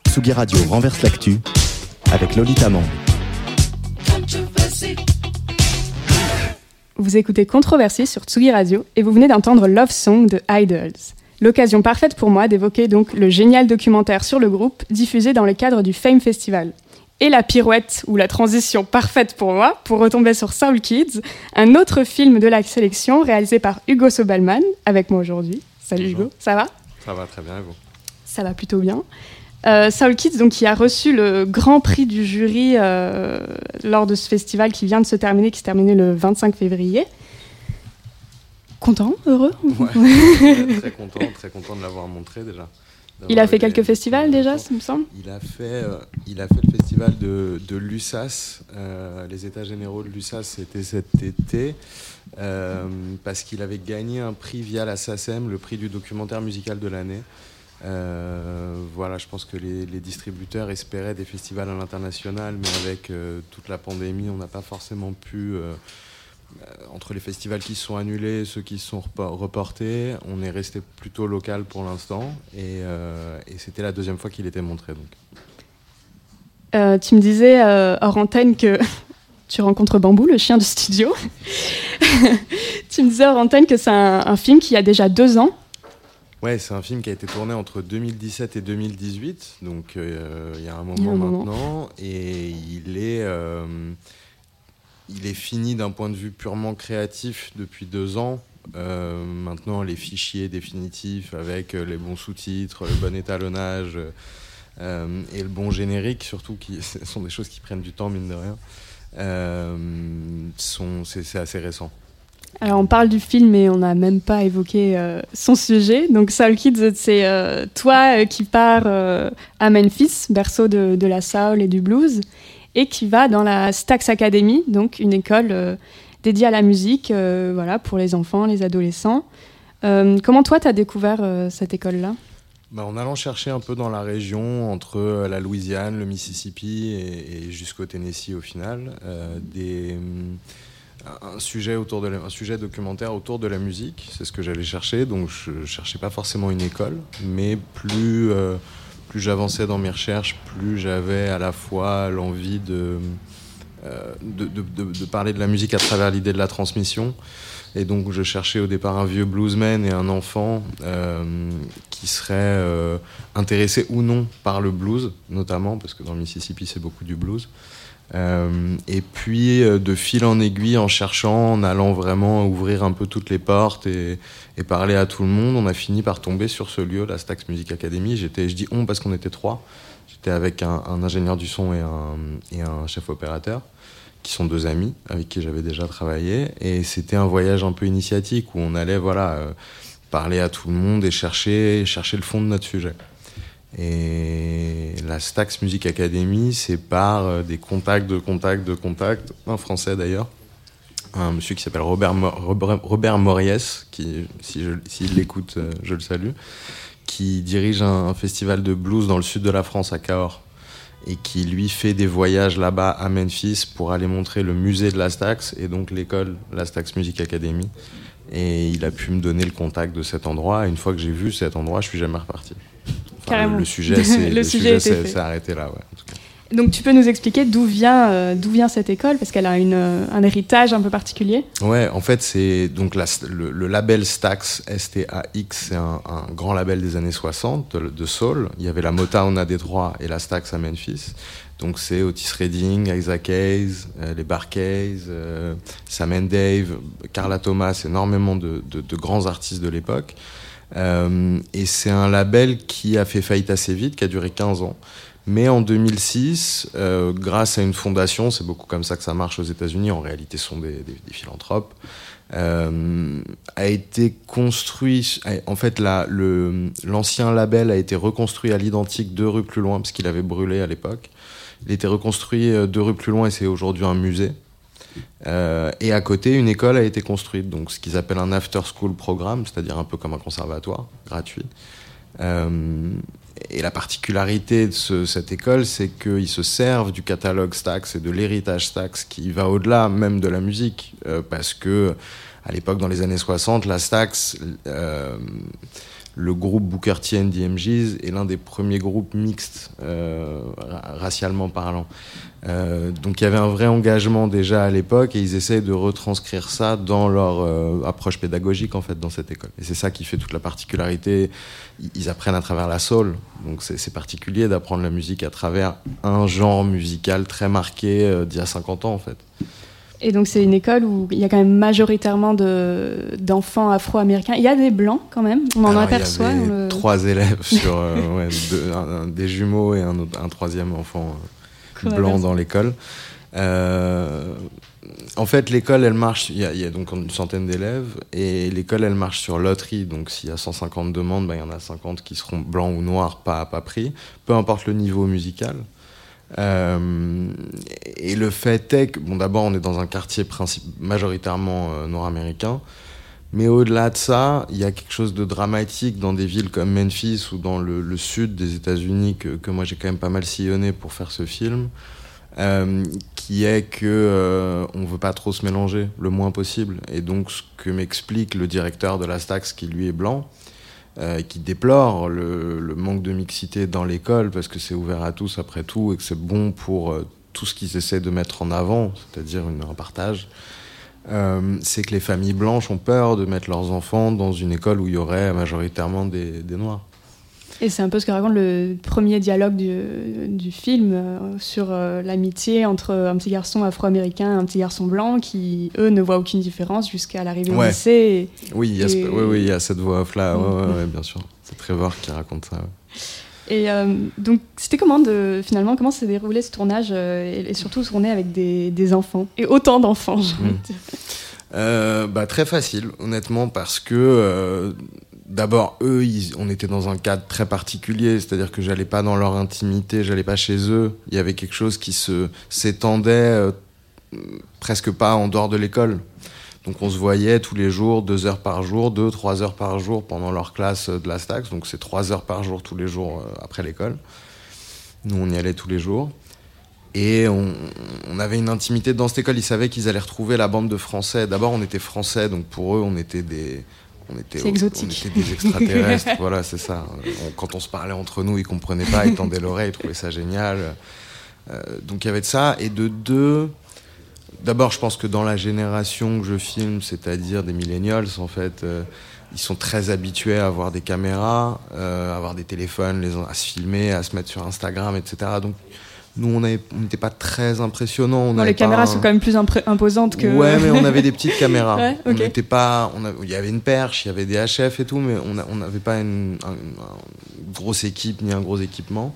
Tsugi Radio renverse l'actu avec Lolita Mang. Vous écoutez Controversy sur Tsugi Radio et vous venez d'entendre Love Song de Idols. L'occasion parfaite pour moi d'évoquer donc le génial documentaire sur le groupe diffusé dans le cadre du Fame Festival. Et la pirouette ou la transition parfaite pour moi pour retomber sur Soul Kids, un autre film de la sélection réalisé par Hugo Sobelman avec moi aujourd'hui. Salut Bonjour. Hugo, ça va? Ça va très bien, et vous Ça va plutôt bien. Euh, Soul Kids, donc, qui a reçu le grand prix du jury euh, lors de ce festival qui vient de se terminer, qui s'est terminé le 25 février. Content, heureux Ouais, très content, très content de l'avoir montré déjà. Il a fait quelques festivals déjà, ça me semble Il a fait, euh, il a fait le festival de, de l'USAS. euh, les états généraux de l'USAS, c'était cet été. euh, parce qu'il avait gagné un prix via la SACEM, le prix du documentaire musical de l'année. Euh, voilà, je pense que les, distributeurs espéraient des festivals à l'international, mais avec euh, toute la pandémie, on n'a pas forcément pu. euh, entre les festivals qui sont annulés ceux qui sont repo- reportés, on est resté plutôt local pour l'instant. Et, c'était la deuxième fois qu'il était montré. Donc. Tu me disais hors antenne que tu rencontres Bambou, le chien du studio. tu me disais hors antenne que c'est un film qui a déjà deux ans Ouais, c'est un film qui a été tourné entre 2017 et 2018, donc euh, il y a un a moment maintenant, et il est, euh, il est fini d'un point de vue purement créatif depuis deux ans. Euh, maintenant, les fichiers définitifs avec les bons sous-titres, le bon étalonnage et le bon générique, surtout, qui sont des choses qui prennent du temps, mine de rien, sont, c'est, c'est assez récent. Alors, on parle du film, mais on n'a même pas évoqué euh, son sujet. Donc, Soul Kids, c'est euh, toi euh, qui pars à Memphis, berceau de, la soul et du blues, et qui va dans la Stax Academy, donc une école dédiée à la musique, voilà, pour les enfants, les adolescents. Comment toi, tu as découvert cette école-là? Bah, en allant chercher un peu dans la région, entre la Louisiane, le Mississippi et, jusqu'au Tennessee au final, des, un, sujet autour de un sujet documentaire autour de la musique, c'est ce que j'allais chercher. Donc je cherchais pas forcément une école, mais plus, euh, plus j'avançais dans mes recherches, plus j'avais à la fois l'envie de, euh, de, de- parler de la musique à travers l'idée de la transmission. Et donc je cherchais au départ un vieux bluesman et un enfant euh, qui seraient euh, intéressés ou non par le blues, notamment, parce que dans le Mississippi c'est beaucoup du blues. Euh, et puis euh, de fil en aiguille, en cherchant, en allant vraiment ouvrir un peu toutes les portes et, parler à tout le monde, on a fini par tomber sur ce lieu, la Stax Music Academy. J'étais, je dis on parce qu'on était trois. J'étais avec un, ingénieur du son et un, et un chef opérateur qui sont deux amis avec qui j'avais déjà travaillé. Et c'était un voyage un peu initiatique où on allait voilà, euh, parler à tout le monde et chercher, chercher le fond de notre sujet. Et la Stax Music Academy, c'est par euh, des contacts de contacts de contacts, un français d'ailleurs, un monsieur qui s'appelle Robert, Robert, Robert Moriès, qui, si je- s'il l'écoute, euh, je le salue, qui dirige un, festival de blues dans le sud de la France, à Cahors, et qui lui fait des voyages là-bas à Memphis pour aller montrer le musée de la Stax et donc l'école, la Stax Music Academy. Et il a pu me donner le contact de cet endroit. Une fois que j'ai vu cet endroit, je suis jamais reparti. Carrément. Le, sujet, c'est, Le le sujet s'est arrêté là. Ouais, en tout cas. Donc, tu peux nous expliquer d'où vient, euh, d'où vient cette école Parce qu'elle a une, euh, un héritage un peu particulier? Ouais, en fait, c'est donc la- le, le label Stax, S-T-A-X, c'est un, un grand label des années 60 de, de soul. Il y avait la Motown à Détroit et la Stax à Memphis. Donc c'est Otis Redding, Isaac Hayes, euh, les Barkays, euh, Sam and Dave, Carla Thomas, énormément de, de- de grands artistes de l'époque. Euh, et c'est un label qui a fait faillite assez vite, qui a duré 15 ans. Mais en 2006, euh, grâce à une fondation, c'est beaucoup comme ça que ça marche aux États-Unis, en réalité ce sont des, philanthropes, euh, a été construit. En fait, l'ancien label a été reconstruit à l'identique deux rues plus loin, parce qu'il avait brûlé à l'époque. Il a été reconstruit deux rues plus loin et c'est aujourd'hui un musée. Euh, et à côté, une école a été construite, donc ce qu'ils appellent un after-school programme, c'est-à-dire un peu comme un conservatoire gratuit. Euh, et la particularité de ce- cette école, c'est qu'ils se servent du catalogue Stax et de l'héritage Stax qui va au-delà même de la musique, euh, parce que à l'époque, dans les années 60, la Stax, le groupe Booker T and DMGs est l'un des premiers groupes mixtes, ra- racialement parlant. Euh, donc il y avait un vrai engagement déjà à l'époque et ils essayent de retranscrire ça dans leur euh, approche pédagogique en fait dans cette école. Et c'est ça qui fait toute la particularité. Ils- apprennent à travers la soul, donc c'est particulier d'apprendre la musique à travers un genre musical très marqué euh, d'il y a 50 ans en fait. Et donc, c'est une école où il y a quand même majoritairement de- d'enfants afro-américains. Il y a des blancs quand même, on en Alors, aperçoit. Il y avait le- trois élèves sur ouais, deux- un- un- des jumeaux et un, troisième enfant blanc dans l'école. Euh, en fait, l'école, elle marche. Il y, a, donc une centaine d'élèves et l'école, elle marche sur loterie. Donc, s'il y a 150 demandes, ben, il y en a 50 qui seront blancs ou noirs, pas, pas pris, peu importe le niveau musical. Euh, et le fait est que, bon, d'abord, on est dans un quartier majoritairement euh, nord-américain. Mais au-delà de ça, il y a quelque chose de dramatique dans des villes comme Memphis ou dans le, sud des États-Unis que, que moi j'ai quand même pas mal sillonné pour faire ce film, euh, qui est que euh, on veut pas trop se mélanger le moins possible. Et donc ce que m'explique le directeur de la Stax, qui lui est blanc, euh, qui déplore le, le manque de mixité dans l'école parce que c'est ouvert à tous après tout et que c'est bon pour euh, tout ce qu'ils essaient de mettre en avant, c'est-à-dire un partage. Euh, c'est que les familles blanches ont peur de mettre leurs enfants dans une école où il y aurait majoritairement des, des noirs. Et c'est un peu ce que raconte le premier dialogue du, du film euh, sur euh, l'amitié entre un petit garçon afro-américain et un petit garçon blanc qui, eux, ne voient aucune différence jusqu'à l'arrivée au lycée. et- Oui, il y a, ce- Et- oui, oui, il y a cette voix off là, ouais, Mm. ouais, ouais, bien sûr. C'est Trevor qui raconte ça. Et euh, donc, c'était comment de finalement comment s'est déroulé ce tournage euh, et, et surtout tourner avec des, des enfants et autant d'enfants. j'ai envie de dire. Euh, bah, très facile, honnêtement, parce que d'abord, eux, ils- on était dans un cadre très particulier, c'est-à-dire que j'allais pas dans leur intimité, j'allais pas chez eux. Il y avait quelque chose qui se s'étendait presque pas en dehors de l'école. Donc on se voyait tous les jours, deux heures par jour, deux, trois heures par jour pendant leur classe euh, de la Stax. Donc c'est trois heures par jour tous les jours euh, après l'école. Nous, on y allait tous les jours. Et on, on avait une intimité dans cette école. Ils savaient qu'ils allaient retrouver la bande de Français. D'abord, on était Français, donc pour eux, on était des, on était, C'est exotique. on était des extraterrestres. voilà, c'est ça. Quand on se parlait entre nous, ils comprenaient pas, ils tendaient l'oreille, ils trouvaient ça génial. Euh, donc il y avait de ça. Et de deux, d'abord, je pense que dans la génération que je filme, c'est-à-dire des millennials, en fait. euh, ils sont très habitués à avoir des caméras, euh, à avoir des téléphones, les, à se filmer, à se mettre sur Instagram, etc. Donc, nous, on n'était pas très impressionnants. on Bon, avait les caméras un- sont quand même plus imposantes que. Ouais, mais on avait des petites caméras. Ouais, On n'était pas. on Il y avait une perche, il y avait des HF et tout, mais on n'avait pas une, un- une grosse équipe ni un gros équipement.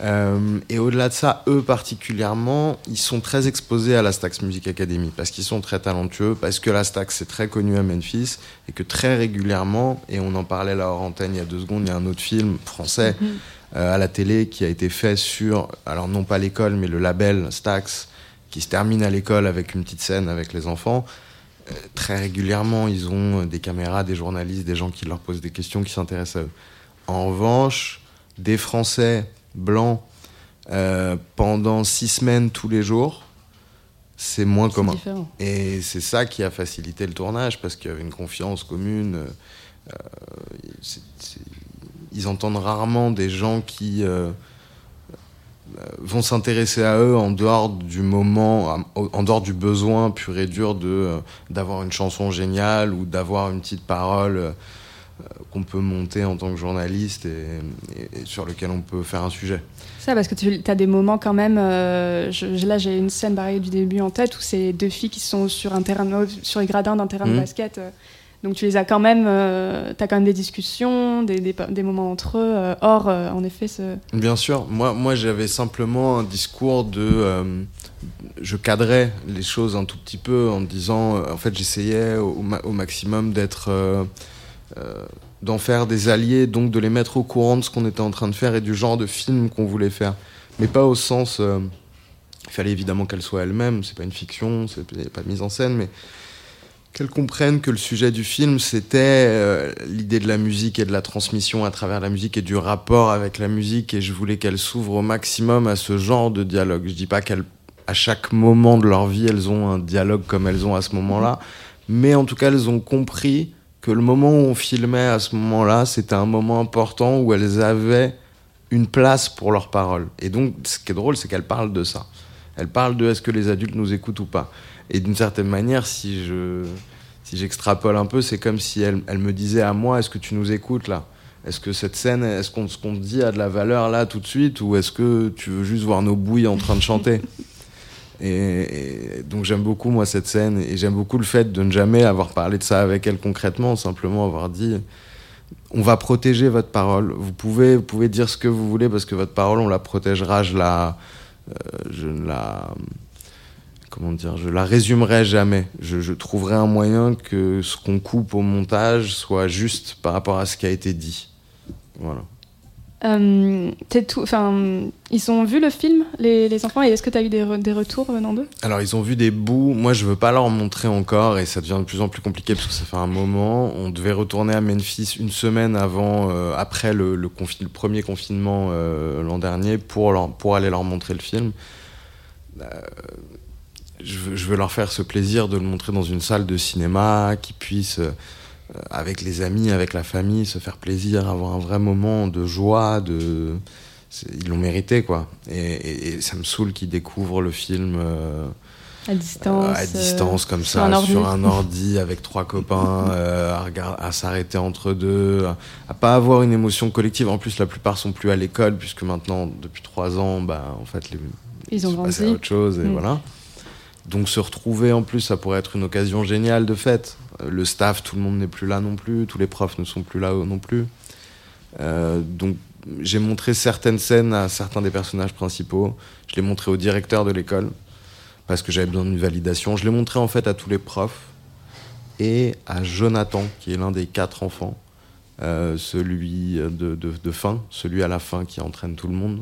Euh, et au-delà de ça, eux particulièrement, ils sont très exposés à la Stax Music Academy parce qu'ils sont très talentueux, parce que la Stax c'est très connu à Memphis et que très régulièrement, et on en parlait là hors antenne il y a deux secondes, il y a un autre film français Mhm. euh, à la télé qui a été fait sur, alors non pas l'école, mais le label Stax, qui se termine à l'école avec une petite scène avec les enfants. Euh, très régulièrement, ils ont des caméras, des journalistes, des gens qui leur posent des questions, qui s'intéressent à eux. En revanche, des Français blancs euh, pendant six semaines tous les jours, c'est moins commun. différent. Et c'est ça qui a facilité le tournage parce qu'il y avait une confiance commune. euh, ils entendent rarement des gens qui euh, vont s'intéresser à eux en dehors du moment, en dehors du besoin pur et dur d'avoir une chanson géniale ou d'avoir une petite parole qu'on peut monter en tant que journaliste et, sur lequel on peut faire un sujet. Ça, parce que tu as des moments quand même. euh, je- là, j'ai une scène pareille du début en tête où c'est deux filles qui sont sur, un terrain sur les gradins d'un terrain de Mhm. basket. euh, donc tu les as quand même. tu as quand même des discussions, des, des, des moments entre eux. euh, or, euh, en effet, ce. Bien sûr, moi, moi j'avais simplement un discours de. euh, je cadrais les choses un tout petit peu en disant. euh, en fait, j'essayais au maximum d'être. D'en faire des alliés, donc de les mettre au courant de ce qu'on était en train de faire et du genre de film qu'on voulait faire. Mais pas au sens. euh, il fallait évidemment qu'elle soit elle-même, c'est pas une fiction, c'est pas mise en scène, mais qu'elle comprenne que le sujet du film, c'était euh, l'idée de la musique et de la transmission à travers la musique et du rapport avec la musique. Et je voulais qu'elle s'ouvre au maximum à ce genre de dialogue. Je dis pas qu'à chaque moment de leur vie, elles ont un dialogue comme elles ont à ce moment-là. Mais en tout cas, elles ont compris que le moment où on filmait à ce moment-là, c'était un moment important où elles avaient une place pour leurs paroles. Et donc, ce qui est drôle, c'est qu'elles parlent de ça. Elles parlent de est-ce que les adultes nous écoutent ou pas. Et d'une certaine manière, si je si j'extrapole un peu, c'est comme si elle, elle me disait à moi est-ce que tu nous écoutes là? Est-ce que cette scène, est-ce qu'on ce qu'on te dit a de la valeur là tout de suite? Ou est-ce que tu veux juste voir nos bouilles en train de chanter? Et, donc j'aime beaucoup moi cette scène et j'aime beaucoup le fait de ne jamais avoir parlé de ça avec elle concrètement, simplement avoir dit on va protéger votre parole. Vous pouvez, vous pouvez dire ce que vous voulez parce que votre parole on la protégera. Je la, euh, je ne la, comment dire, je la résumerai jamais. Je, je trouverai un moyen que ce qu'on coupe au montage soit juste par rapport à ce qui a été dit. Voilà. Euh, tout, ils ont vu le film, les, enfants, et est-ce que tu as eu des, des retours venant d'eux? Alors ils ont vu des bouts. Moi je veux pas leur montrer encore et ça devient de plus en plus compliqué parce que ça fait un moment. On devait retourner à Memphis une semaine avant, euh, après le, premier confinement euh, l'an dernier pour pour aller leur montrer le film. Euh, je, veux, je veux leur faire ce plaisir de le montrer dans une salle de cinéma, qu'ils puissent euh, avec les amis, avec la famille, se faire plaisir, avoir un vrai moment de joie, de ils l'ont mérité quoi. Et, et- et ça me saoule qu'ils découvrent le film euh, À distance. Euh, à distance, comme ça, un sur un ordi, avec trois copains, euh, à, s'arrêter entre deux, à, à pas avoir une émotion collective. En plus, la plupart sont plus à l'école, puisque maintenant, depuis trois ans, bah, en fait, les, Ils ont sont passés grandi. à autre chose, et Mm. voilà. Donc se retrouver en plus, ça pourrait être une occasion géniale de fête. Euh, Le staff, tout le monde n'est plus là non plus, tous les profs ne sont plus là non plus. Euh, donc j'ai montré certaines scènes à certains des personnages principaux. Je l'ai montré au directeur de l'école parce que j'avais besoin d'une validation. Je l'ai montré en fait à tous les profs et à Jonathan, qui est l'un des quatre enfants, euh, celui de, fin, celui à la fin qui entraîne tout le monde.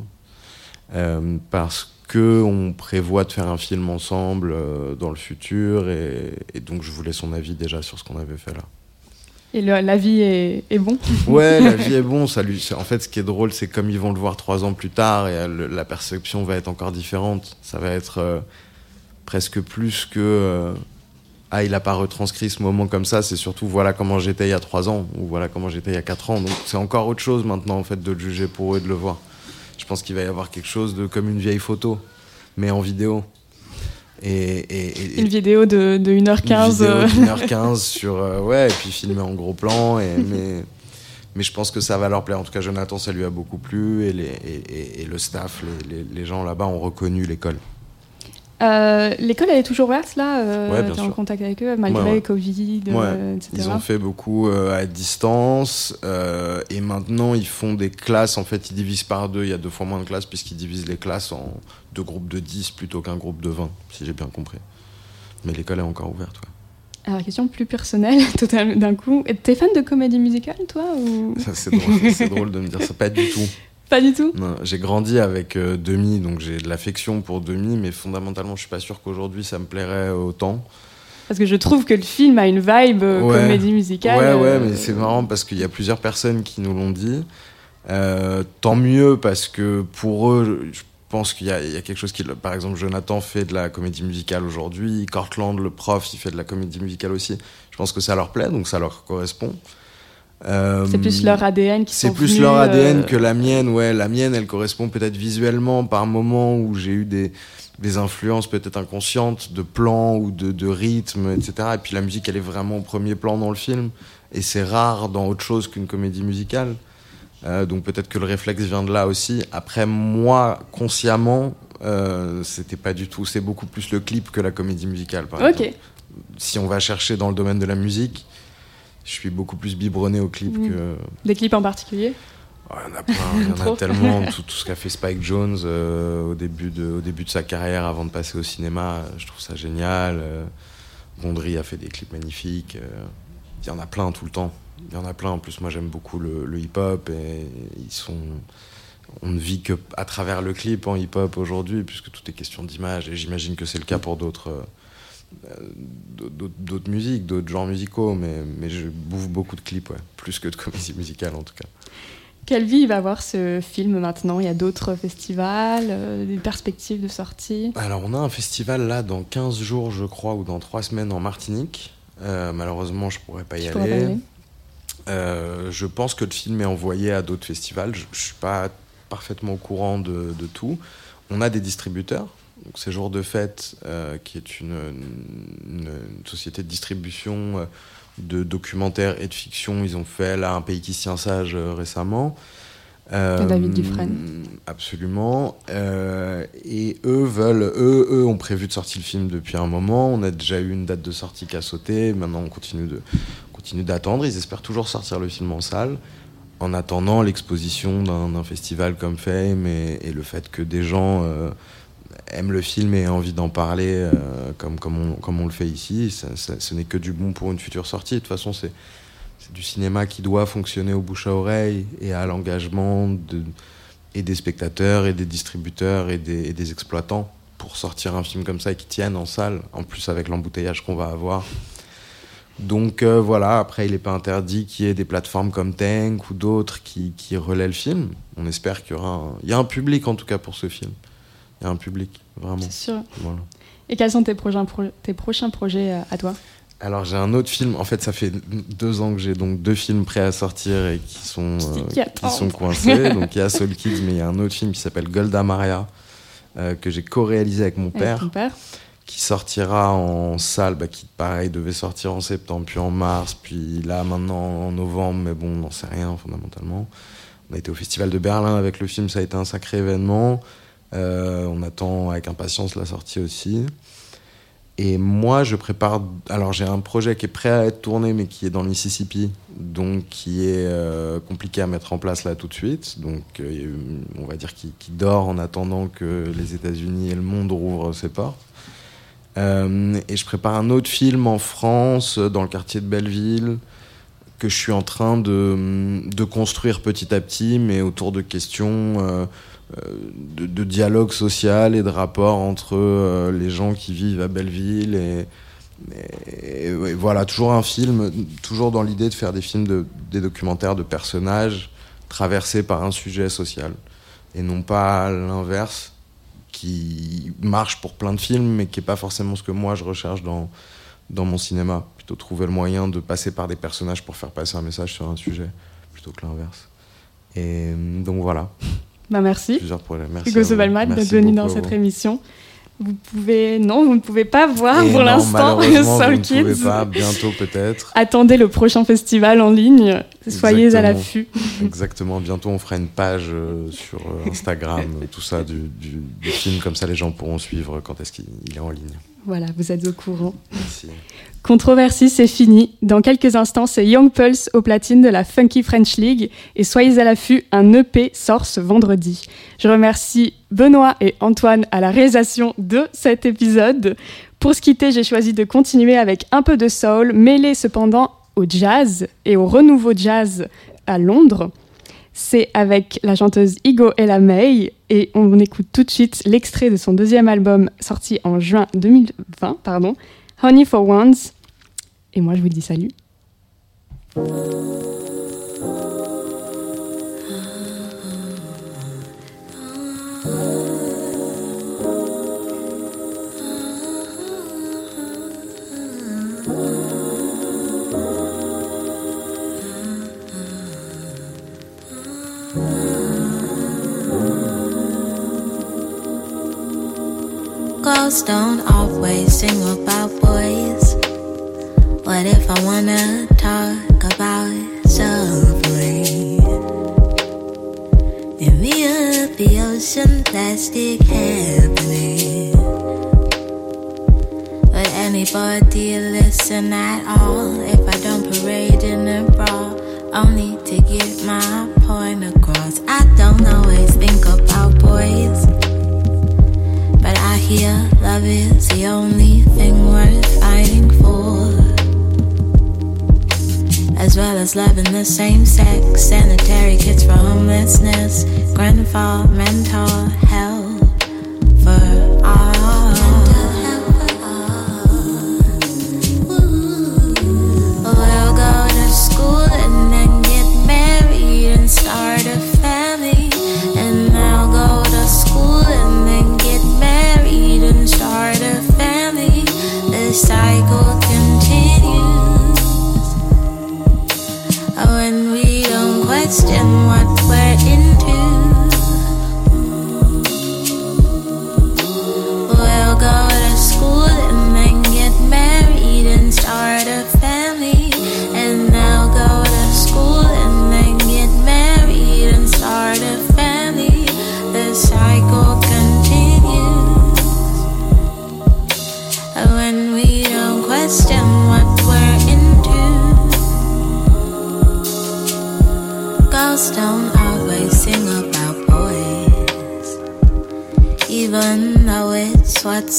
Euh, parce que on prévoit de faire un film ensemble euh, dans le futur et, et donc je voulais son avis déjà sur ce qu'on avait fait là. Et le- la vie est, est bon. Ouais, la vie est bon. Ça lui, c'est- en fait, ce qui est drôle, c'est comme ils vont le voir trois ans plus tard et euh, la perception va être encore différente. Ça va être euh, presque plus que euh, ah, il a pas retranscrit ce moment comme ça. C'est surtout voilà comment j'étais il y a trois ans ou voilà comment j'étais il y a quatre ans. Donc c'est encore autre chose maintenant en fait de le juger pour eux et de le voir. Je pense qu'il va y avoir quelque chose de comme une vieille photo, mais en vidéo. Et, et- et- Une vidéo de, de 1h15. une vidéo euh, d'une heure 15 sur euh, ouais et puis filmé en gros plan et mais mais je pense que ça va leur plaire en tout cas Jonathan ça lui a beaucoup plu et les et, et- et le staff les, les- les gens là-bas ont reconnu l'école euh, L'école, elle est toujours ouverte là euh, Ouais, bien T'es en sûr. contact avec eux malgré Ouais, ouais. Covid, euh, etc. ils ont fait beaucoup euh, à distance et maintenant ils font des classes en fait ils divisent par deux il y a deux fois moins de classes puisqu'ils divisent les classes en deux groupes de 10 plutôt qu'un groupe de 20 si j'ai bien compris mais l'école est encore ouverte. Alors, question plus personnelle, totalement d'un coup. T'es fan de comédie musicale, toi ou... Ça, c'est drôle, c'est drôle de me dire ça pas du tout Pas du tout Non, j'ai grandi avec euh, Demi, donc j'ai de l'affection pour Demi, mais fondamentalement, je suis pas sûr qu'aujourd'hui ça me plairait autant. Parce que je trouve que le film a une vibe euh, Ouais. comédie musicale. Ouais, ouais, euh, mais c'est marrant parce qu'il y a plusieurs personnes qui nous l'ont dit. Tant mieux parce que pour eux, je pense qu'il y a quelque chose qui. Par exemple, Jonathan fait de la comédie musicale aujourd'hui. Cortland, le prof, il fait de la comédie musicale aussi. Je pense que ça leur plaît, donc ça leur correspond. Euh, C'est plus leur ADN qui C'est plus leur ADN euh, que la mienne. Ouais, la mienne, elle correspond peut-être visuellement par moments où j'ai eu des, des influences peut-être inconscientes de plans ou de, de rythme, etc. Et puis la musique, elle est vraiment au premier plan dans le film. Et c'est rare dans autre chose qu'une comédie musicale. Euh, donc peut-être que le réflexe vient de là aussi. Après, moi, consciemment, c'était pas du tout. C'est beaucoup plus le clip que la comédie musicale, par exemple. Ok. Si on va chercher dans le domaine de la musique, je suis beaucoup plus biberonné au clip Mm. que. Des clips en particulier Oh, Il y en a plein, il y en a tellement. Tout, tout ce qu'a fait Spike Jones euh, au, début de, au début de sa carrière avant de passer au cinéma, euh, je trouve ça génial. Euh, Gondry a fait des clips magnifiques. euh, Il y en a plein tout le temps. Il y en a plein. En plus, moi j'aime beaucoup le, le hip-hop et ils sont. On ne vit que à travers le clip en hip-hop aujourd'hui, puisque tout est question d'image. Et j'imagine que c'est le cas pour d'autres. D'autres musiques, d'autres genres musicaux, mais, mais je bouffe beaucoup de clips, ouais. plus que de comédie musicale en tout cas. Quelle vie il va avoir ce film maintenant? Il y a d'autres festivals, euh, des perspectives de sortie? Alors, on a un festival là dans 15 jours, je crois, ou dans 3 semaines en Martinique. Euh, malheureusement, je pourrais pas y aller. pas Euh, je pense que le film est envoyé à d'autres festivals. Je, je suis pas parfaitement au courant de, de tout. On a des distributeurs. Donc, c'est Jour de Fête, euh, qui est une, une- une société de distribution euh, de documentaires et de fiction. Ils ont fait là un pays qui tient sage euh, récemment. Euh, David Dufresne. Absolument. Euh, et eux veulent, eux, eux ont prévu de sortir le film depuis un moment. On a déjà eu une date de sortie qui a sauté. Maintenant, on continue de, on continue d'attendre. Ils espèrent toujours sortir le film en salle. En attendant l'exposition d'un d'un festival comme Fame et, et le fait que des gens euh, aiment le film et aient envie d'en parler euh, comme, comme, on, comme on le fait ici, ça- ce n'est que du bon pour une future sortie. De toute façon, c'est du cinéma qui doit fonctionner au bouche à oreille et à l'engagement de, et des spectateurs et des distributeurs et des, des exploitants pour sortir un film comme ça et qui tienne en salle, en plus avec l'embouteillage qu'on va avoir. Donc euh, voilà, après il n'est pas interdit qu'il y ait des plateformes comme Tank ou d'autres qui, qui relaient le film. On espère qu'il y aura. Il y a un public en tout cas pour ce film. A un public, vraiment. C'est sûr. Voilà. Et quels sont tes prochains, pro- tes prochains projets euh, à toi? Alors j'ai un autre film, en fait ça fait deux ans que j'ai donc deux films prêts à sortir et qui sont, euh, Qui sont coincés. donc il y a Soul Kids mais il y a un autre film qui s'appelle Golda Maria euh, que j'ai co-réalisé avec mon Avec père qui sortira en salle, bah, qui pareil devait sortir en septembre, puis en mars, puis là maintenant en novembre, mais bon, on n'en sait rien fondamentalement. On a été au Festival de Berlin avec le film, ça a été un sacré événement. Euh, on attend avec impatience la sortie aussi. Et moi, je prépare. Alors, j'ai un projet qui est prêt à être tourné, mais qui est dans le Mississippi, donc qui est euh, compliqué à mettre en place là tout de suite. Donc, euh, on va dire qui, qui dort en attendant que les États-Unis et le monde rouvrent ses portes. Et je prépare un autre film en France, dans le quartier de Belleville, que je suis en train de, construire petit à petit, mais autour de questions de, de dialogue social et de rapport entre euh, les gens qui vivent à Belleville. Et, voilà, toujours un film, toujours dans l'idée de faire des films, de, des documentaires de personnages traversés par un sujet social. Et non pas l'inverse qui marche pour plein de films, mais qui n'est pas forcément ce que moi je recherche dans, dans mon cinéma. Plutôt trouver le moyen de passer par des personnages pour faire passer un message sur un sujet, plutôt que l'inverse. Et euh, donc voilà, Bah merci. plusieurs problèmes. Merci. Hugo Merci d'être venu dans cette émission. Vous pouvez, non, vous ne pouvez pas voir Et pour l'instant Soul vous ne pouvez Kids. pas, bientôt peut-être. Attendez le prochain festival en ligne. Soyez à l'affût. Exactement, bientôt on fera une page euh, sur euh, Instagram, tout ça, du, du- du film, comme ça les gens pourront suivre quand est-ce qu'il il est en ligne. Voilà, vous êtes au courant. Merci. Controversie, c'est fini. Dans quelques instants, c'est Young Pulse au platine de la Funky French League. Et soyez à l'affût, un EP sort ce vendredi. Je remercie Benoît et Antoine à la réalisation de cet épisode. Pour se quitter, j'ai choisi de continuer avec un peu de soul, mêlé cependant au jazz et au renouveau jazz à Londres. C'est avec la chanteuse Igo Ella May et on écoute tout de suite l'extrait de son deuxième album sorti en juin 2020, pardon, Honey for Ones. Et moi, je vous dis salut. Girls don't always sing about boys. What if I wanna talk about something? In of the ocean, plastic happening. Would anybody listen at all if I don't parade in a bra? Only to get my point across. I don't always think about boys. Love is the only thing worth fighting for. As well as loving the same sex, sanitary kits for homelessness, grandfather mental health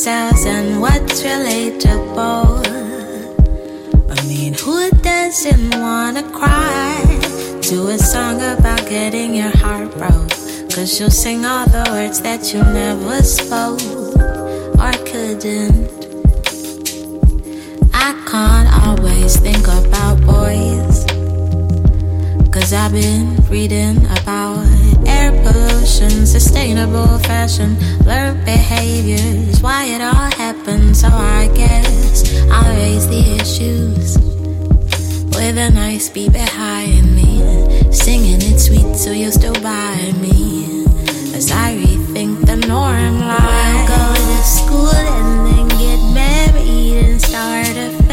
and what's relatable. I mean, who doesn't wanna cry to a song about getting your heart broke? Cause you'll sing all the words that you never spoke or couldn't. I can't always think about boys. Cause I've been reading about air pollution, sustainable fashion, learned behaviors, why it all happened. So I guess I'll raise the issues with a nice beat behind me, singing it sweet so you'll still buy me as I rethink the norm like go to school and then get married and start a family